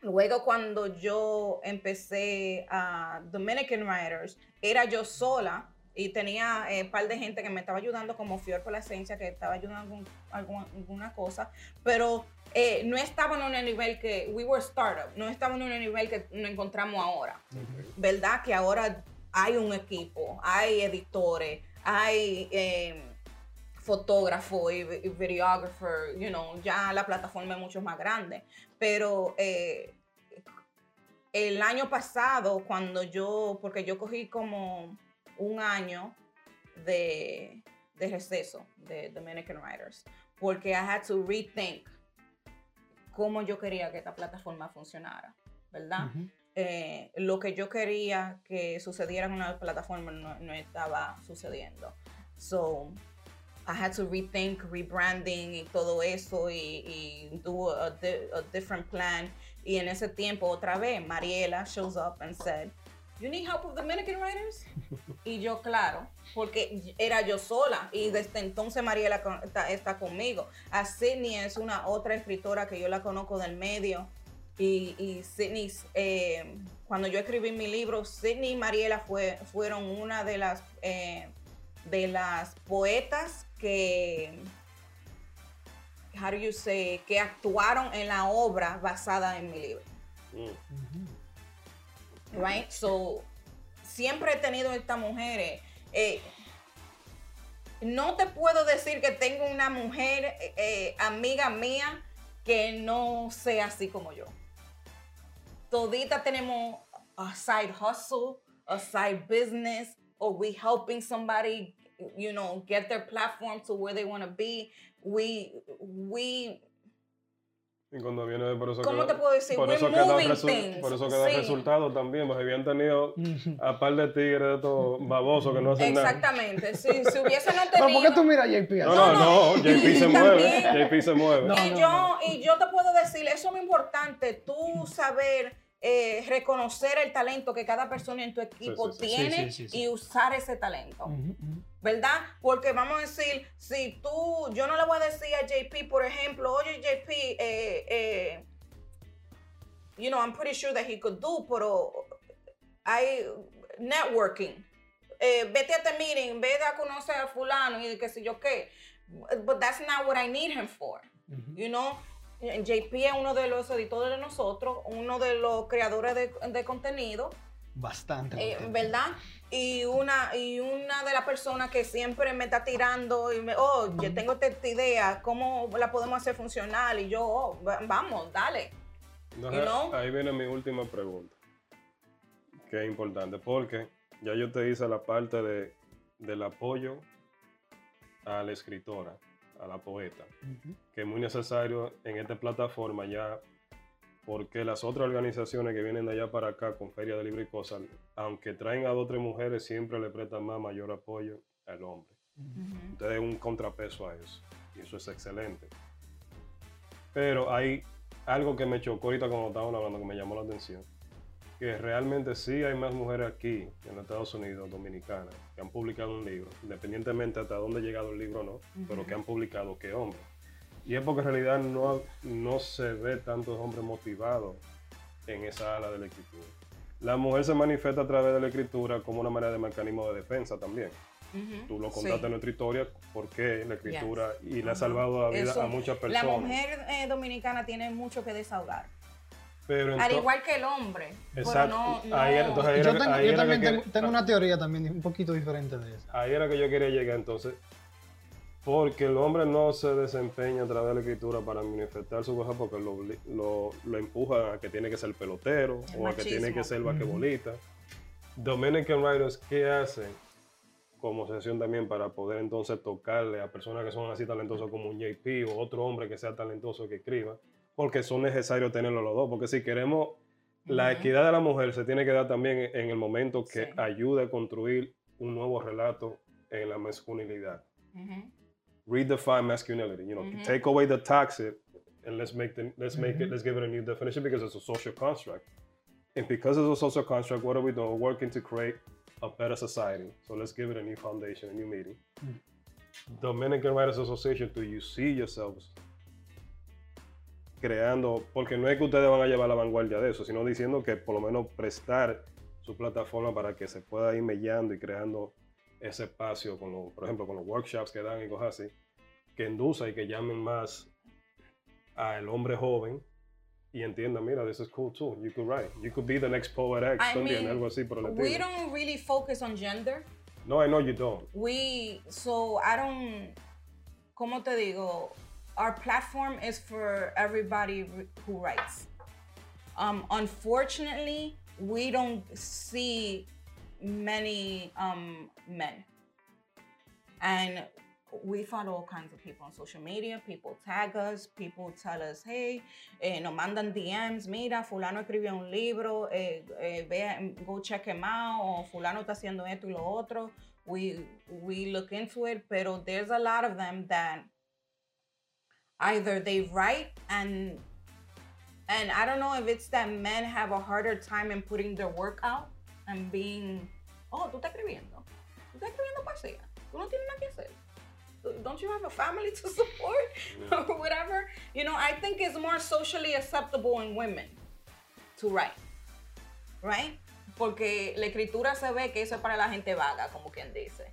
Speaker 3: Luego cuando yo empecé a Dominican Writers, era yo sola y tenía un par de gente que me estaba ayudando, como Fior por la esencia, que estaba ayudando alguna, alguna cosa, pero eh, no estaba en un nivel que, we were startup, no estaba en un nivel que nos encontramos ahora, ¿verdad? Que ahora hay un equipo, hay editores, hay eh, fotógrafo y, y videographer, you know, ya la plataforma es mucho más grande. Pero eh, el año pasado, cuando yo, porque yo cogí como un año de, de receso de Dominican Writers, porque I had to rethink cómo yo quería que esta plataforma funcionara, ¿verdad? Eh, lo que yo quería que sucediera en una plataforma no, no estaba sucediendo. So, I had to rethink rebranding y todo eso y, y do a, di- a different plan. Y en ese tiempo, otra vez, Mariela shows up and said, You need help with Dominican writers? y yo, claro, porque era yo sola. Y desde entonces Mariela está, está conmigo. A Sydney es una otra escritora que yo la conozco del medio. Y, y Sydney, eh, cuando yo escribí mi libro, Sydney y Mariela fue, fueron una de las, eh, de las poetas que, how do you say, que actuaron en la obra basada en mi libro.
Speaker 2: Mm.
Speaker 3: Right? So, siempre he tenido estas mujeres. eh, no te puedo decir que tengo una mujer eh, amiga mía que no sea así como yo. Todita tenemos a side hustle, a side business or we helping somebody, you know, get their platform to where they want to be. We, we,
Speaker 2: Y cuando viene por eso
Speaker 3: ¿Cómo
Speaker 2: que
Speaker 3: te puedo decir?
Speaker 2: Por
Speaker 3: We're
Speaker 2: eso que da, resu- por eso que da
Speaker 3: Sí.
Speaker 2: resultados también, pues habían tenido a par de tigres de estos babosos que no hacen nada.
Speaker 3: exactamente. Si, si hubiesen no
Speaker 4: Pero
Speaker 3: tenido.
Speaker 4: ¿por qué tú miras a JP así?
Speaker 2: No, no, no,
Speaker 3: no,
Speaker 2: JP se
Speaker 3: y
Speaker 2: mueve,
Speaker 3: también-
Speaker 2: JP se mueve.
Speaker 4: No,
Speaker 3: y,
Speaker 4: no,
Speaker 3: yo,
Speaker 4: no.
Speaker 3: y yo te puedo decir, eso es muy importante, tú saber eh, reconocer el talento que cada persona en tu equipo
Speaker 2: sí, sí.
Speaker 3: tiene
Speaker 4: Sí, sí, sí, sí.
Speaker 3: y usar ese talento. ¿Verdad? Porque vamos a decir, si tú, yo no le voy a decir a JP, por ejemplo, oye JP, eh, eh, you know, I'm pretty sure that he could do, pero hay networking. Eh, vete a este meeting, vete a conocer a fulano y qué sé yo qué. But that's not what I need him for. You know, JP es uno de los editores de nosotros, uno de los creadores de, de contenido.
Speaker 4: Bastante.
Speaker 3: Eh,
Speaker 4: bastante.
Speaker 3: ¿Verdad? Y una, y una de las personas que siempre me está tirando y me, oh, yo tengo esta, idea, ¿cómo la podemos hacer funcional? Y yo, oh, va- vamos, dale.
Speaker 2: Entonces,
Speaker 3: You know?
Speaker 2: ahí viene mi última pregunta, que es importante, porque ya yo te hice la parte de, del apoyo a la escritora, a la poeta, que es muy necesario en esta plataforma ya, porque las otras organizaciones que vienen de allá para acá con Feria de Libro y Cosas, aunque traen a dos o tres mujeres, siempre le prestan más mayor apoyo al hombre. Entonces es un contrapeso a eso. Y eso es excelente. Pero hay algo que me chocó ahorita cuando estaban hablando, que me llamó la atención. Que realmente sí hay más mujeres aquí, en los Estados Unidos, dominicanas, que han publicado un libro, independientemente hasta dónde ha llegado el libro o no, pero que han publicado que hombres. Y es porque en realidad no, no se ve tantos hombres motivados en esa ala de la escritura. La mujer se manifiesta a través de la escritura como una manera de mecanismo de defensa también. Tú lo
Speaker 3: Sí.
Speaker 2: contaste en nuestra historia, porque la escritura y le ha salvado la vida
Speaker 3: Eso,
Speaker 2: a muchas
Speaker 3: La
Speaker 2: personas.
Speaker 3: mujer eh, dominicana tiene mucho que desahogar.
Speaker 2: Pero
Speaker 3: Al igual que el hombre.
Speaker 2: Exacto.
Speaker 3: Pero no, no-
Speaker 2: Ahí era- entonces ahí
Speaker 4: Yo,
Speaker 2: era-
Speaker 4: tengo,
Speaker 2: ahí
Speaker 4: yo
Speaker 2: era
Speaker 4: también
Speaker 2: que-
Speaker 4: tengo, tengo una teoría también un poquito diferente de esa.
Speaker 2: Ahí era que yo quería llegar entonces. Porque el hombre no se desempeña a través de la escritura para manifestar su cosa porque lo, lo, lo empuja a que tiene que ser pelotero
Speaker 3: El
Speaker 2: o a que tiene que ser basquetbolista. Dominican Writers, ¿qué hacen como sesión también para poder entonces tocarle a personas que son así talentosas como un JP o otro hombre que sea talentoso que escriba? Porque son necesarios tenerlo los dos. Porque si queremos la equidad de la mujer, se tiene que dar también en el momento que
Speaker 3: Sí.
Speaker 2: ayude a construir un nuevo relato en la masculinidad.
Speaker 3: Ujú.
Speaker 2: Redefine masculinity. You know,
Speaker 3: Mhm.
Speaker 2: take away the toxic and let's make the, let's make it let's give it a new definition because it's a social construct. And because it's a social construct, what are we doing? We're working to create a better society. So let's give it a new foundation, a new meaning. Dominican Writers Association, do you see yourselves creando, porque no es que ustedes van a llevar la vanguardia de eso, sino diciendo que por lo menos prestar su plataforma para que se pueda ir mellando y creando ese espacio, con los- por ejemplo, con los workshops que dan y cosas así, que induza y que llamen más al hombre joven y entienda, mira, this is cool too, you could write, you could be the next Poet X,
Speaker 3: I
Speaker 2: también,
Speaker 3: mean,
Speaker 2: algo así por el
Speaker 3: We don't really focus on gender.
Speaker 2: No, I know you don't.
Speaker 3: We, so I don't, ¿cómo te digo? Our platform is for everybody who writes. Um, unfortunately, we don't see many um, men. And we follow all kinds of people on social media. People tag us, people tell us, hey, eh, nos mandan DMs, mira, fulano escribió un libro, eh, eh, ve, go check him out, o fulano está haciendo esto y lo otro. We, we look into it, pero there's a lot of them that either they write and and I don't know if it's that men have a harder time in putting their work out and being, oh, tú estás escribiendo, tú estás escribiendo poesía, tú no tienes nada que hacer. Don't you have a family to support or whatever? You know, I think it's more socially acceptable in women to write, right? Porque la escritura se ve que eso es para la gente vaga, como quien dice.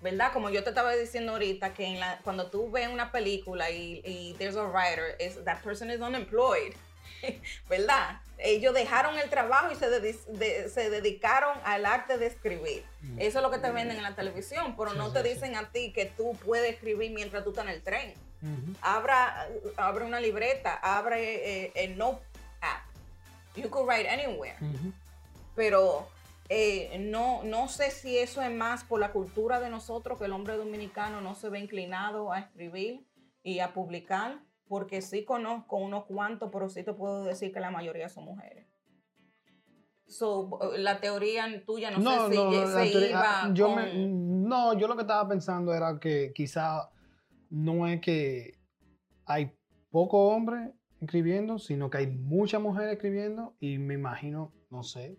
Speaker 3: ¿verdad? Como yo te estaba diciendo ahorita, que en la, cuando tú ves una película y, y there's a writer, is, that person is unemployed, ¿verdad? Ellos dejaron el trabajo y se, de- se dedicaron al arte de escribir. Eso es lo que te venden en la televisión, pero
Speaker 4: Sí,
Speaker 3: no te
Speaker 4: sí.
Speaker 3: dicen a ti que tú puedes escribir mientras tú estás en el tren. Abra, abre una libreta, abre eh, el Note app. You could write anywhere. Pero eh, no, no sé si eso es más por la cultura de nosotros, que el hombre dominicano no se ve inclinado a escribir y a publicar, porque sí conozco unos cuantos, pero sí te puedo decir que la mayoría son mujeres. So, la teoría tuya no, sé si
Speaker 4: la
Speaker 3: se
Speaker 4: teoría-
Speaker 3: iba
Speaker 4: ah, yo
Speaker 3: con-
Speaker 4: me- no, yo lo que estaba pensando era que quizá no es que hay pocos hombres escribiendo, sino que hay muchas mujeres escribiendo y me imagino, no sé,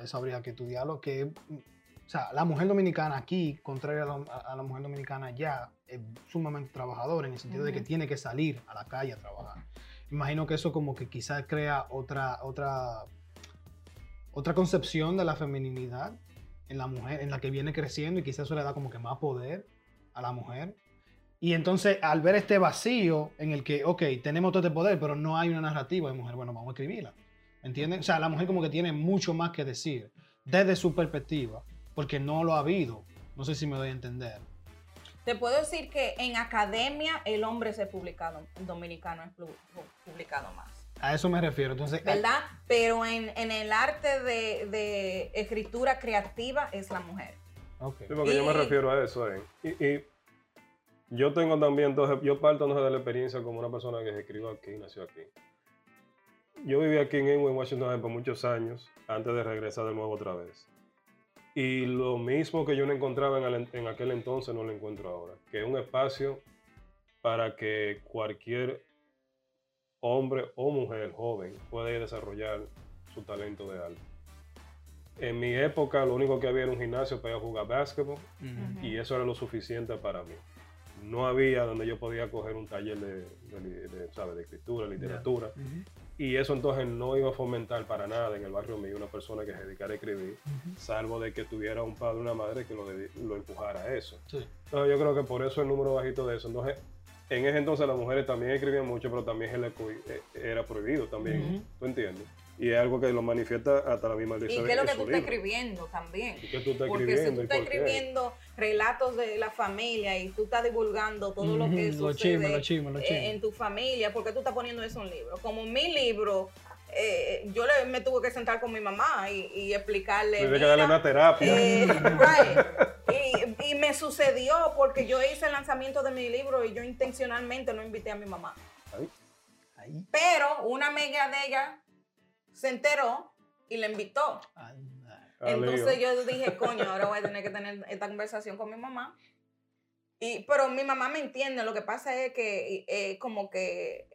Speaker 4: eso habría que estudiarlo, que, o sea, la mujer dominicana aquí, contrario a la, a la mujer dominicana allá, es sumamente trabajadora en el sentido de que tiene que salir a la calle a trabajar. Imagino que eso como que quizás crea otra, otra, otra concepción de la feminidad en la mujer, en la que viene creciendo y quizás eso le da como que más poder a la mujer. Y entonces al ver este vacío en el que, ok, tenemos todo este poder, pero no hay una narrativa de mujer, bueno, vamos a escribirla. ¿Entienden? O sea, la mujer como que tiene mucho más que decir desde su perspectiva, porque no lo ha habido. No sé si me doy a entender.
Speaker 3: Te puedo decir que en academia el hombre es el publicado, dominicano es pu- pu- publicado más.
Speaker 4: A eso me refiero. Entonces,
Speaker 3: ¿verdad? Pero en, en el arte de, de escritura creativa es la mujer.
Speaker 4: ok.
Speaker 2: Sí, porque yo me refiero a eso. eh. Y, y yo tengo también, entonces, yo parto entonces de la experiencia como una persona que se escribió aquí, nació aquí. Yo viví aquí en Enway, Washington por muchos años, antes de regresar de nuevo otra vez. Y lo mismo que yo no encontraba en, el- en aquel entonces, no lo encuentro ahora. Que es un espacio para que cualquier hombre o mujer joven pueda ir a desarrollar su talento de arte. En mi época, lo único que había era un gimnasio para ir a jugar básquetbol y eso era lo suficiente para mí. No había donde yo podía coger un taller de, de de, ¿sabes? de escritura, literatura. Y eso entonces no iba a fomentar para nada en el barrio mío una persona que se dedicara a escribir, salvo de que tuviera un padre o una madre que lo, dedi- lo empujara a eso.
Speaker 4: Sí.
Speaker 2: Entonces yo creo que por eso el número bajito de eso. Entonces, en ese entonces las mujeres también escribían mucho, pero también eh, era prohibido también.
Speaker 4: Ujú.
Speaker 2: ¿Tú entiendes? Y es algo que lo manifiesta hasta la misma
Speaker 3: ¿Y
Speaker 2: Elizabeth
Speaker 3: qué es lo que tú estás escribiendo también?
Speaker 2: ¿Y qué tú estás
Speaker 3: Porque si tú
Speaker 2: ¿Y
Speaker 3: estás escribiendo relatos de la familia y tú estás divulgando todo lo que sucede
Speaker 4: chismes, los chismes, los
Speaker 3: eh,
Speaker 4: chismes.
Speaker 3: en tu familia, ¿por qué tú estás poniendo eso en un libro? Como mi libro, eh, yo le, me tuve que sentar con mi mamá y, y explicarle.
Speaker 2: Tienes que darle
Speaker 3: "Mira,
Speaker 2: una terapia.
Speaker 3: Eh, right. Y, y me sucedió porque yo hice el lanzamiento de mi libro y yo intencionalmente no invité a mi mamá.
Speaker 2: Ay.
Speaker 3: Pero una amiga de ella se enteró y la invitó. Entonces yo dije, coño, ahora voy a tener que tener esta conversación con mi mamá. Y, pero mi mamá me entiende. Lo que pasa es que eh, como que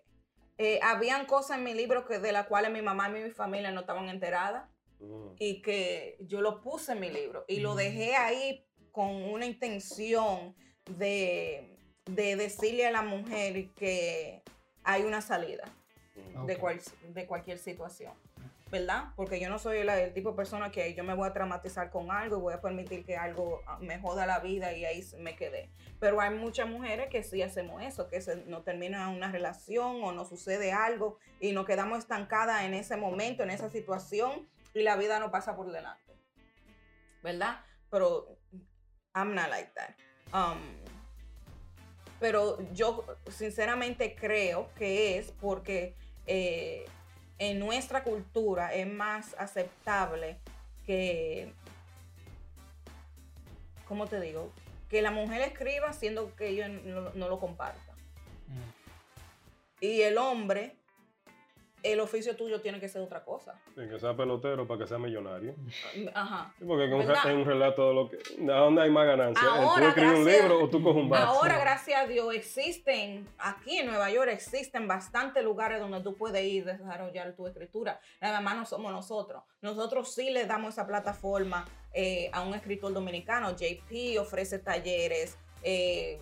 Speaker 3: eh, habían cosas en mi libro que de las cuales mi mamá y mi familia no estaban enteradas
Speaker 2: Mm.
Speaker 3: y que yo lo puse en mi libro y lo
Speaker 4: Mm.
Speaker 3: dejé ahí con una intención de, de decirle a la mujer que hay una salida
Speaker 2: Mm.
Speaker 3: de, cual- de cualquier situación, ¿verdad? Porque yo no soy el tipo de persona que yo me voy a traumatizar con algo y voy a permitir que algo ah, me joda la vida y ahí me quedé. Pero hay muchas mujeres que sí hacemos eso, que se, no termina una relación o no sucede algo y nos quedamos estancadas en ese momento, en esa situación y la vida no pasa por delante, ¿verdad? Pero I'm not like that. Um, pero yo sinceramente creo que es porque eh, en nuestra cultura es más aceptable que, ¿cómo te digo? Que la mujer escriba siendo que ella no, no lo comparta.
Speaker 4: Mm.
Speaker 3: Y el hombre, el oficio tuyo tiene que ser otra cosa.
Speaker 2: Sí, que sea pelotero para que sea millonario.
Speaker 3: Ajá.
Speaker 2: Sí, porque es un,
Speaker 3: ¿Verdad?
Speaker 2: es un relato de lo que. ¿A dónde hay más ganancia? ¿En
Speaker 3: Ahora,
Speaker 2: ¿Tú escribes un
Speaker 3: gracias-
Speaker 2: libro o tú coges un?
Speaker 3: Ahora, gracias a Dios, existen, aquí en Nueva York existen bastantes lugares donde tú puedes ir a desarrollar tu escritura. Nada más no somos nosotros. Nosotros sí le damos esa plataforma eh, a un escritor dominicano. JP ofrece talleres. Eh,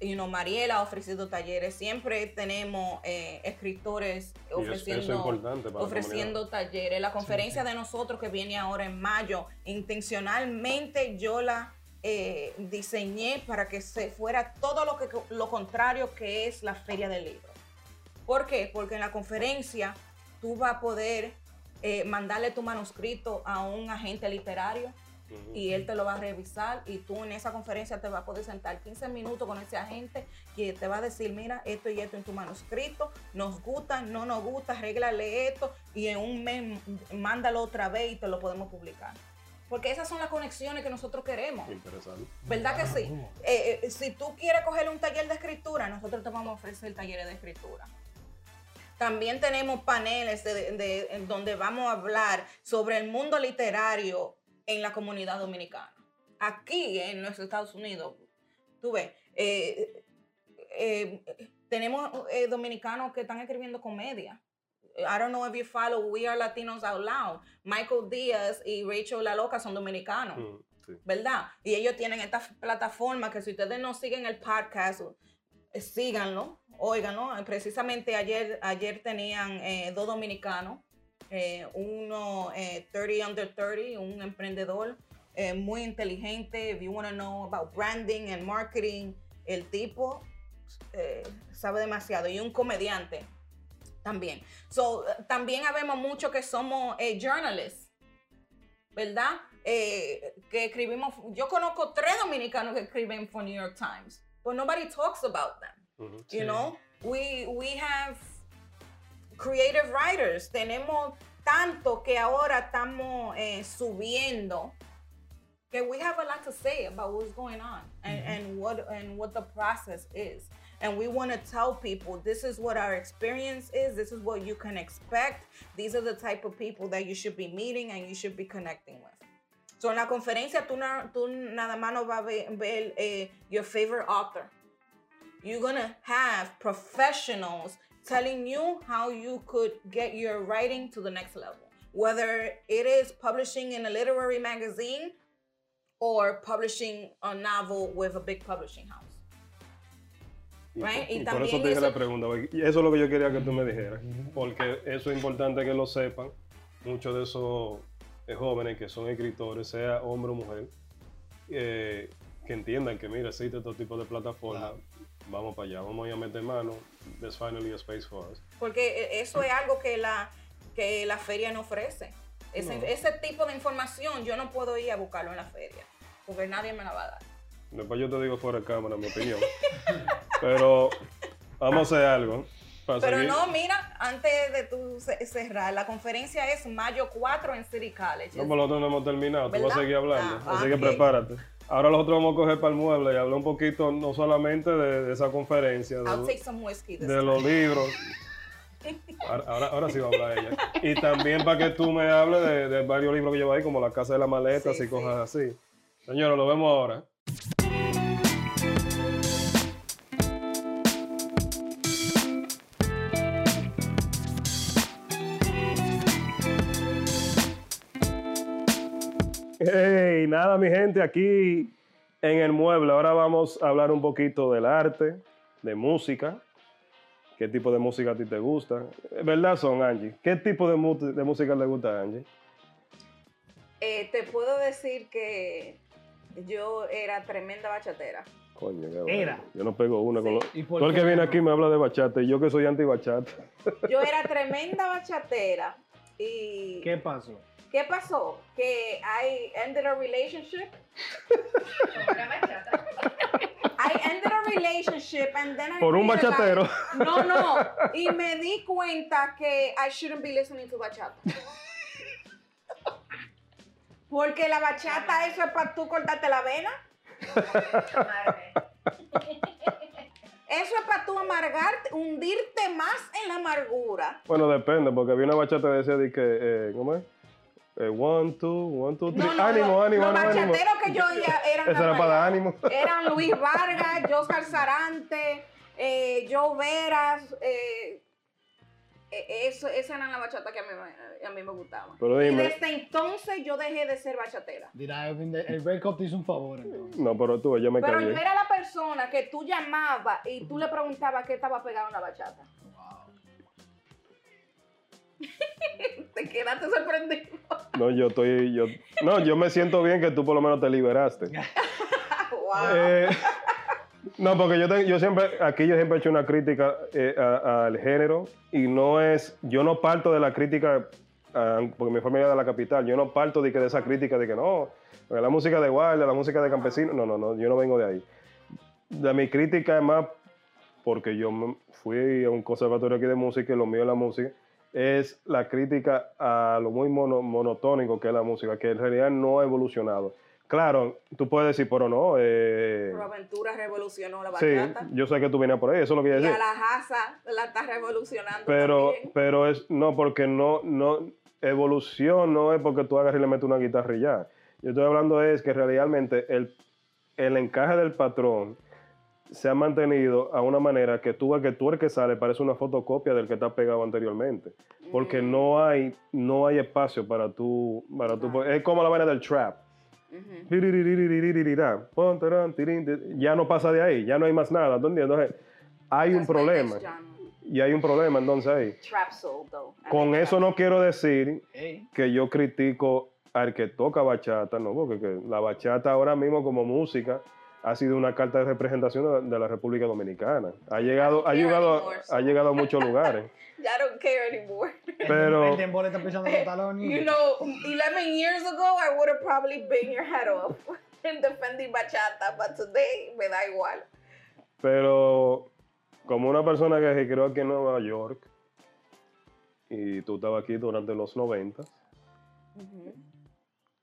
Speaker 3: you know, Mariela ha ofrecido talleres. Siempre tenemos eh, escritores ofreciendo
Speaker 2: es para la
Speaker 3: ofreciendo talleres. La conferencia de nosotros que viene ahora en mayo, intencionalmente yo la eh, diseñé para que se fuera todo lo, que, lo contrario que es la feria del libro. ¿Por qué? Porque en la conferencia tú vas a poder eh, mandarle tu manuscrito a un agente literario Y él te lo va a revisar y tú en esa conferencia te vas a poder sentar 15 minutos con ese agente que te va a decir, mira, esto y esto en tu manuscrito, nos gusta, no nos gusta, arréglale esto y en un mes mándalo otra vez y te lo podemos publicar. Porque esas son las conexiones que nosotros queremos.
Speaker 2: Interesante.
Speaker 3: ¿Verdad que sí? Eh, eh, si tú quieres coger un taller de escritura, nosotros te vamos a ofrecer talleres de escritura. También tenemos paneles de- de- en donde vamos a hablar sobre el mundo literario en la comunidad dominicana. Aquí en nuestros Estados Unidos, tú ves, eh, eh, tenemos eh, dominicanos que están escribiendo comedia. I don't know if you follow We Are Latinos Out Loud. Michael Díaz y Rachel La Loca son dominicanos.
Speaker 2: Mm, sí.
Speaker 3: ¿verdad? Y ellos tienen esta plataforma que si ustedes no siguen el podcast, síganlo, óiganlo. Precisamente ayer, ayer tenían dos dominicanos, eh, uno eh, 30 under 30, un emprendedor eh, muy inteligente. If you want to know about branding and marketing, el tipo eh, sabe demasiado. Y un comediante también. So, también habemos mucho que somos eh, journalists. ¿verdad? Eh, que escribimos, yo conozco tres dominicanos que escriben for New York Times, but nobody talks about them.
Speaker 2: Ujú.
Speaker 3: You
Speaker 4: Sí.
Speaker 3: know, we, we have creative writers, tenemos tanto que ahora estamos eh, subiendo que we have a lot to say about what's going on and, and what and what the process is. And we want to tell people this is what our experience is, this is what you can expect. These are the type of people that you should be meeting and you should be connecting with. So en la conferencia tú, na- tú nada más no vas a ver, ver, eh, your favorite author. You're gonna have professionals telling you how you could get your writing to the next level. Whether it is publishing in a literary magazine or publishing a novel with a big publishing house. Right,
Speaker 2: y
Speaker 3: y
Speaker 2: por eso
Speaker 3: también
Speaker 2: te dije
Speaker 3: eso-
Speaker 2: la pregunta, porque eso es lo que yo quería que tú me dijeras, porque eso es importante que lo sepan, muchos de esos eh, jóvenes que son escritores, sea hombre o mujer, eh, que entiendan que mira, existe todo tipo de plataformas, vamos para allá, vamos a ir a meter mano, there's finally a space for us.
Speaker 3: Porque eh, eso es algo que la, que la feria no ofrece. Ese,
Speaker 2: No.
Speaker 3: ese tipo de información yo no puedo ir a buscarlo en la feria, porque nadie me la va a dar.
Speaker 2: Después yo te digo fuera de cámara mi opinión, pero vamos a hacer algo.
Speaker 3: Pero
Speaker 2: seguir.
Speaker 3: no, mira, antes de tú ce- cerrar, la conferencia es mayo 4 en City College.
Speaker 2: No, por lo otro no hemos terminado, tú vas a
Speaker 3: ¿Verdad?
Speaker 2: seguir hablando,
Speaker 3: Ah,
Speaker 2: así que prepárate. Ahora nosotros vamos a coger para el mueble y hablar un poquito, no solamente de, de esa conferencia, de,
Speaker 3: I'll
Speaker 2: lo-
Speaker 3: take some whiskey this
Speaker 2: de
Speaker 3: time.
Speaker 2: los libros. Ahora, ahora, ahora sí va a hablar ella. Y también para que tú me hables de, de varios libros que llevo ahí, como La Casa de las Maletas
Speaker 3: Sí,
Speaker 2: y
Speaker 3: sí.
Speaker 2: cosas así. Señores, lo vemos ahora. Nada, mi gente, aquí en el mueble. Ahora vamos a hablar un poquito del arte, de música. ¿Qué tipo de música a ti te gusta? ¿Verdad son, Angie? ¿Qué tipo de, música le gusta a Angie?
Speaker 3: Eh, te puedo decir que yo era tremenda bachatera.
Speaker 2: Coño, qué
Speaker 4: Era.
Speaker 2: Yo no pego una con
Speaker 3: Sí.
Speaker 2: lo...
Speaker 4: ¿Y por
Speaker 2: Todo el que viene
Speaker 4: no?
Speaker 2: aquí me habla de bachata y yo que soy anti-bachata.
Speaker 3: Yo era tremenda bachatera. ¿Y
Speaker 4: ¿Qué pasó?
Speaker 3: Qué pasó? Que I ended a relationship. I ended a relationship and then I
Speaker 2: Por un bachatero.
Speaker 3: No, no. Y me di cuenta que I shouldn't be listening to bachata. Porque la bachata, eso es para tú cortarte la vena. Eso es para tú amargarte, hundirte más en la amargura.
Speaker 2: Bueno, depende, porque había una bachata que decía de que, eh, ¿cómo es? Eh, one, two, one, two, three.
Speaker 3: No, no,
Speaker 2: ánimo, ánimo,
Speaker 3: Los
Speaker 2: ánimo,
Speaker 3: que yo oía eran
Speaker 2: Ese era para dar ánimo.
Speaker 3: Eran Luis Vargas, Joscar Sarante, eh, Joe Veras. Eh, eh, eso, esa era la bachata que a mí, me- a mí me gustaba.
Speaker 2: Pero
Speaker 3: y
Speaker 2: dime.
Speaker 3: desde entonces yo dejé de ser bachatera.
Speaker 4: Dirá, el breakup te hizo un favor entonces.
Speaker 2: No, pero tú, yo me
Speaker 3: Pero
Speaker 2: callé.
Speaker 3: yo era la persona que tú llamabas y tú le preguntabas qué estaba pegado en la bachata. Te quedaste sorprendido.
Speaker 2: No, yo estoy, yo, no, yo me siento bien que tú por lo menos te liberaste.
Speaker 3: wow.
Speaker 2: Eh, no, porque yo, te- yo siempre, aquí yo siempre he hecho una crítica eh, al género y no es, yo no parto de la crítica, porque mi familia es de la capital, yo no parto de, que de esa crítica de que no, Porque la música de guardia, la música de campesino, no, no, no, yo no vengo de ahí. De mi crítica es más porque yo me- fui a un conservatorio aquí de música y lo mío es la música, es la crítica a lo muy mono- monotónico que es la música, que en realidad no ha evolucionado. Claro, tú puedes decir, pero no, eh,
Speaker 3: Pero Aventura revolucionó la
Speaker 2: sí,
Speaker 3: bachata.
Speaker 2: yo sé que tú vienes por ahí, eso es lo que yo
Speaker 3: y
Speaker 2: decía.
Speaker 3: a la Haza la está revolucionando
Speaker 2: Pero,
Speaker 3: también.
Speaker 2: pero es, no, porque no, no, evolución no es porque tú hagas y le metes una guitarra y ya. Yo estoy hablando es que realmente el, el encaje del patrón se ha mantenido a una manera que tú ves que tú el que sale parece una fotocopia del que está pegado anteriormente. Porque no, hay, no hay espacio para tú. Para tú. Es como la vaina del trap. Ya no pasa de ahí, ya no hay más nada. Entonces, hay un problema. Y hay un problema entonces ahí.
Speaker 3: Trap soul.
Speaker 2: Con eso no quiero decir que yo critico al que toca bachata, no, porque la bachata ahora mismo como música ha sido una carta de representación de la, República Dominicana. Ha llegado, ha llegado,
Speaker 3: anymore, so.
Speaker 2: ha llegado a muchos lugares.
Speaker 3: I don't care anymore.
Speaker 2: Pero-
Speaker 4: El le está pisando los talones.
Speaker 3: You know, 11 years ago, I would have probably been your head off in defending bachata, but today me da igual.
Speaker 2: Pero como una persona que se creó aquí en Nueva York y tú estabas aquí durante los 90,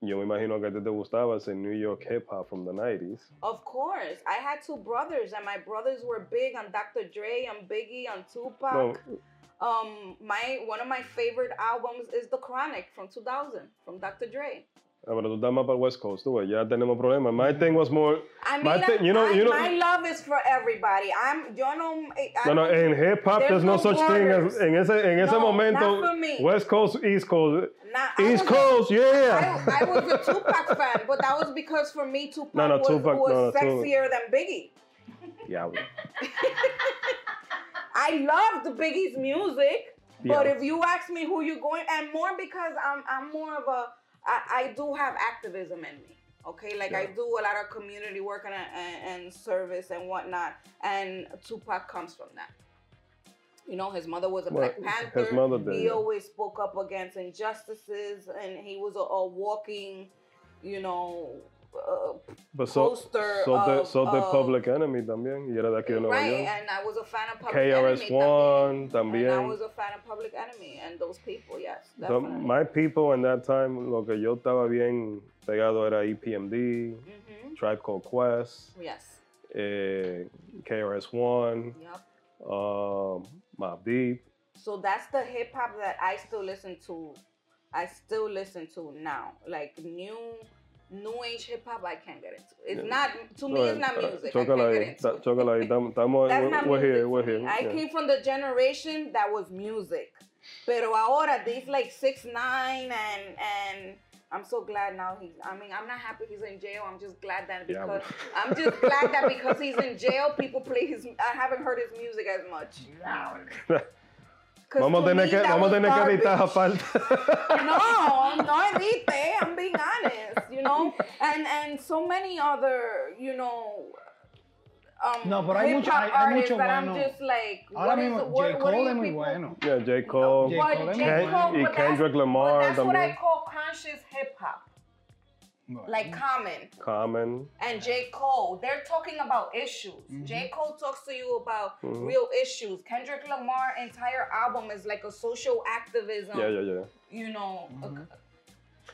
Speaker 2: yo me imagino que a ti te gustaba ese New York hip hop from the 90s.
Speaker 3: Of course, I had two brothers, and my brothers were big on Dr. Dre, on Biggie, on Tupac.
Speaker 2: No,
Speaker 3: Um, my one of my favorite albums is The Chronic from 2000 from Dr. Dre.
Speaker 2: Ah, pero tú estás más para el West Coast, tú ya tenemos problemas. My thing was more...
Speaker 3: I mean,
Speaker 2: my thing- you know,
Speaker 3: I-
Speaker 2: you know,
Speaker 3: my love is for everybody. I'm, yo no, I
Speaker 2: No, no, en hip hop
Speaker 3: There's
Speaker 2: there's no
Speaker 3: no
Speaker 2: such thing as en ese en ese
Speaker 3: No,
Speaker 2: momento
Speaker 3: not for me.
Speaker 2: West Coast East Coast
Speaker 3: I
Speaker 2: East
Speaker 3: was a-
Speaker 2: Coast yeah.
Speaker 3: I, I was a Tupac fan, but that was because for me Tupac
Speaker 2: No, no,
Speaker 3: was,
Speaker 2: Tupac-
Speaker 3: was
Speaker 2: no, no, Tupac.
Speaker 3: sexier than Biggie.
Speaker 2: Yeah.
Speaker 3: I loved Biggie's music, but if you ask me who you're going, and more because I'm I'm more of a I, I do have activism in me. Okay, like I do a lot of community work and, and, and service and whatnot, and Tupac comes from that. You know, his mother was a
Speaker 2: Well,
Speaker 3: Black Panther.
Speaker 2: his mother did,
Speaker 3: he
Speaker 2: yeah.
Speaker 3: always spoke up against injustices, and he was a, a walking, you know, uh,
Speaker 2: But so
Speaker 3: poster
Speaker 2: so the
Speaker 3: of-
Speaker 2: so the
Speaker 3: of-
Speaker 2: Public Enemy también y era de aquí de Nueva
Speaker 3: right.
Speaker 2: York.
Speaker 3: And I was a fan of Public
Speaker 2: KRS
Speaker 3: Enemy
Speaker 2: One
Speaker 3: And I was a fan of Public Enemy and those people, yes.
Speaker 2: So my people in that time lo que yo estaba bien pegado era EPMD,
Speaker 3: Mhm.
Speaker 2: Tribe Called Quest,
Speaker 3: Yes.
Speaker 2: eh, KRS One,
Speaker 3: Yep.
Speaker 2: um, Mobb Deep.
Speaker 3: So that's the hip hop that I still listen to. I still listen to now. Like new new age hip hop I can't get into. It's
Speaker 2: Yeah.
Speaker 3: not to me it's not
Speaker 2: Uh,
Speaker 3: music. I
Speaker 2: Chócala
Speaker 3: can't
Speaker 2: ahí,
Speaker 3: get into.
Speaker 2: ta- chócala ahí. Estamos,
Speaker 3: That's
Speaker 2: we're, here, we're here.
Speaker 3: I
Speaker 2: yeah.
Speaker 3: came from the generation that was music. Pero ahora these like six nine and and I'm so glad now he's I mean I'm not happy he's in jail. I'm just glad that
Speaker 2: Yeah,
Speaker 3: because
Speaker 2: but-
Speaker 3: I'm just glad that because he's in jail people play his I haven't heard his music as much. 'Cause
Speaker 2: Vamos a tener que, vamos a tener que editar
Speaker 3: garbage.
Speaker 2: aparte.
Speaker 3: no, no edite. I'm being honest, you know, and and so many other, you know, um,
Speaker 4: No, pero hay
Speaker 3: hip
Speaker 4: mucho-
Speaker 3: hop
Speaker 4: hay- hay
Speaker 3: artists
Speaker 4: mucho
Speaker 3: that I'm just like,
Speaker 4: Ahora
Speaker 3: what is
Speaker 4: mismo,
Speaker 3: the- what-
Speaker 4: J. Cole
Speaker 3: you
Speaker 4: es muy
Speaker 3: people-
Speaker 4: bueno.
Speaker 2: Yeah, J. Cole.
Speaker 4: J. Cole
Speaker 3: J. Cole.
Speaker 2: Y
Speaker 3: but
Speaker 2: Kendrick
Speaker 3: that's,
Speaker 2: Lamar
Speaker 3: but that's what I call conscious hip hop,
Speaker 4: Bueno.
Speaker 3: like Common
Speaker 2: Common.
Speaker 3: and J. Cole. They're talking about issues. J. Cole talks to you about
Speaker 2: Mhm.
Speaker 3: real issues. Kendrick Lamar entire album is like a social activism.
Speaker 2: Yeah, yeah, yeah.
Speaker 3: You know,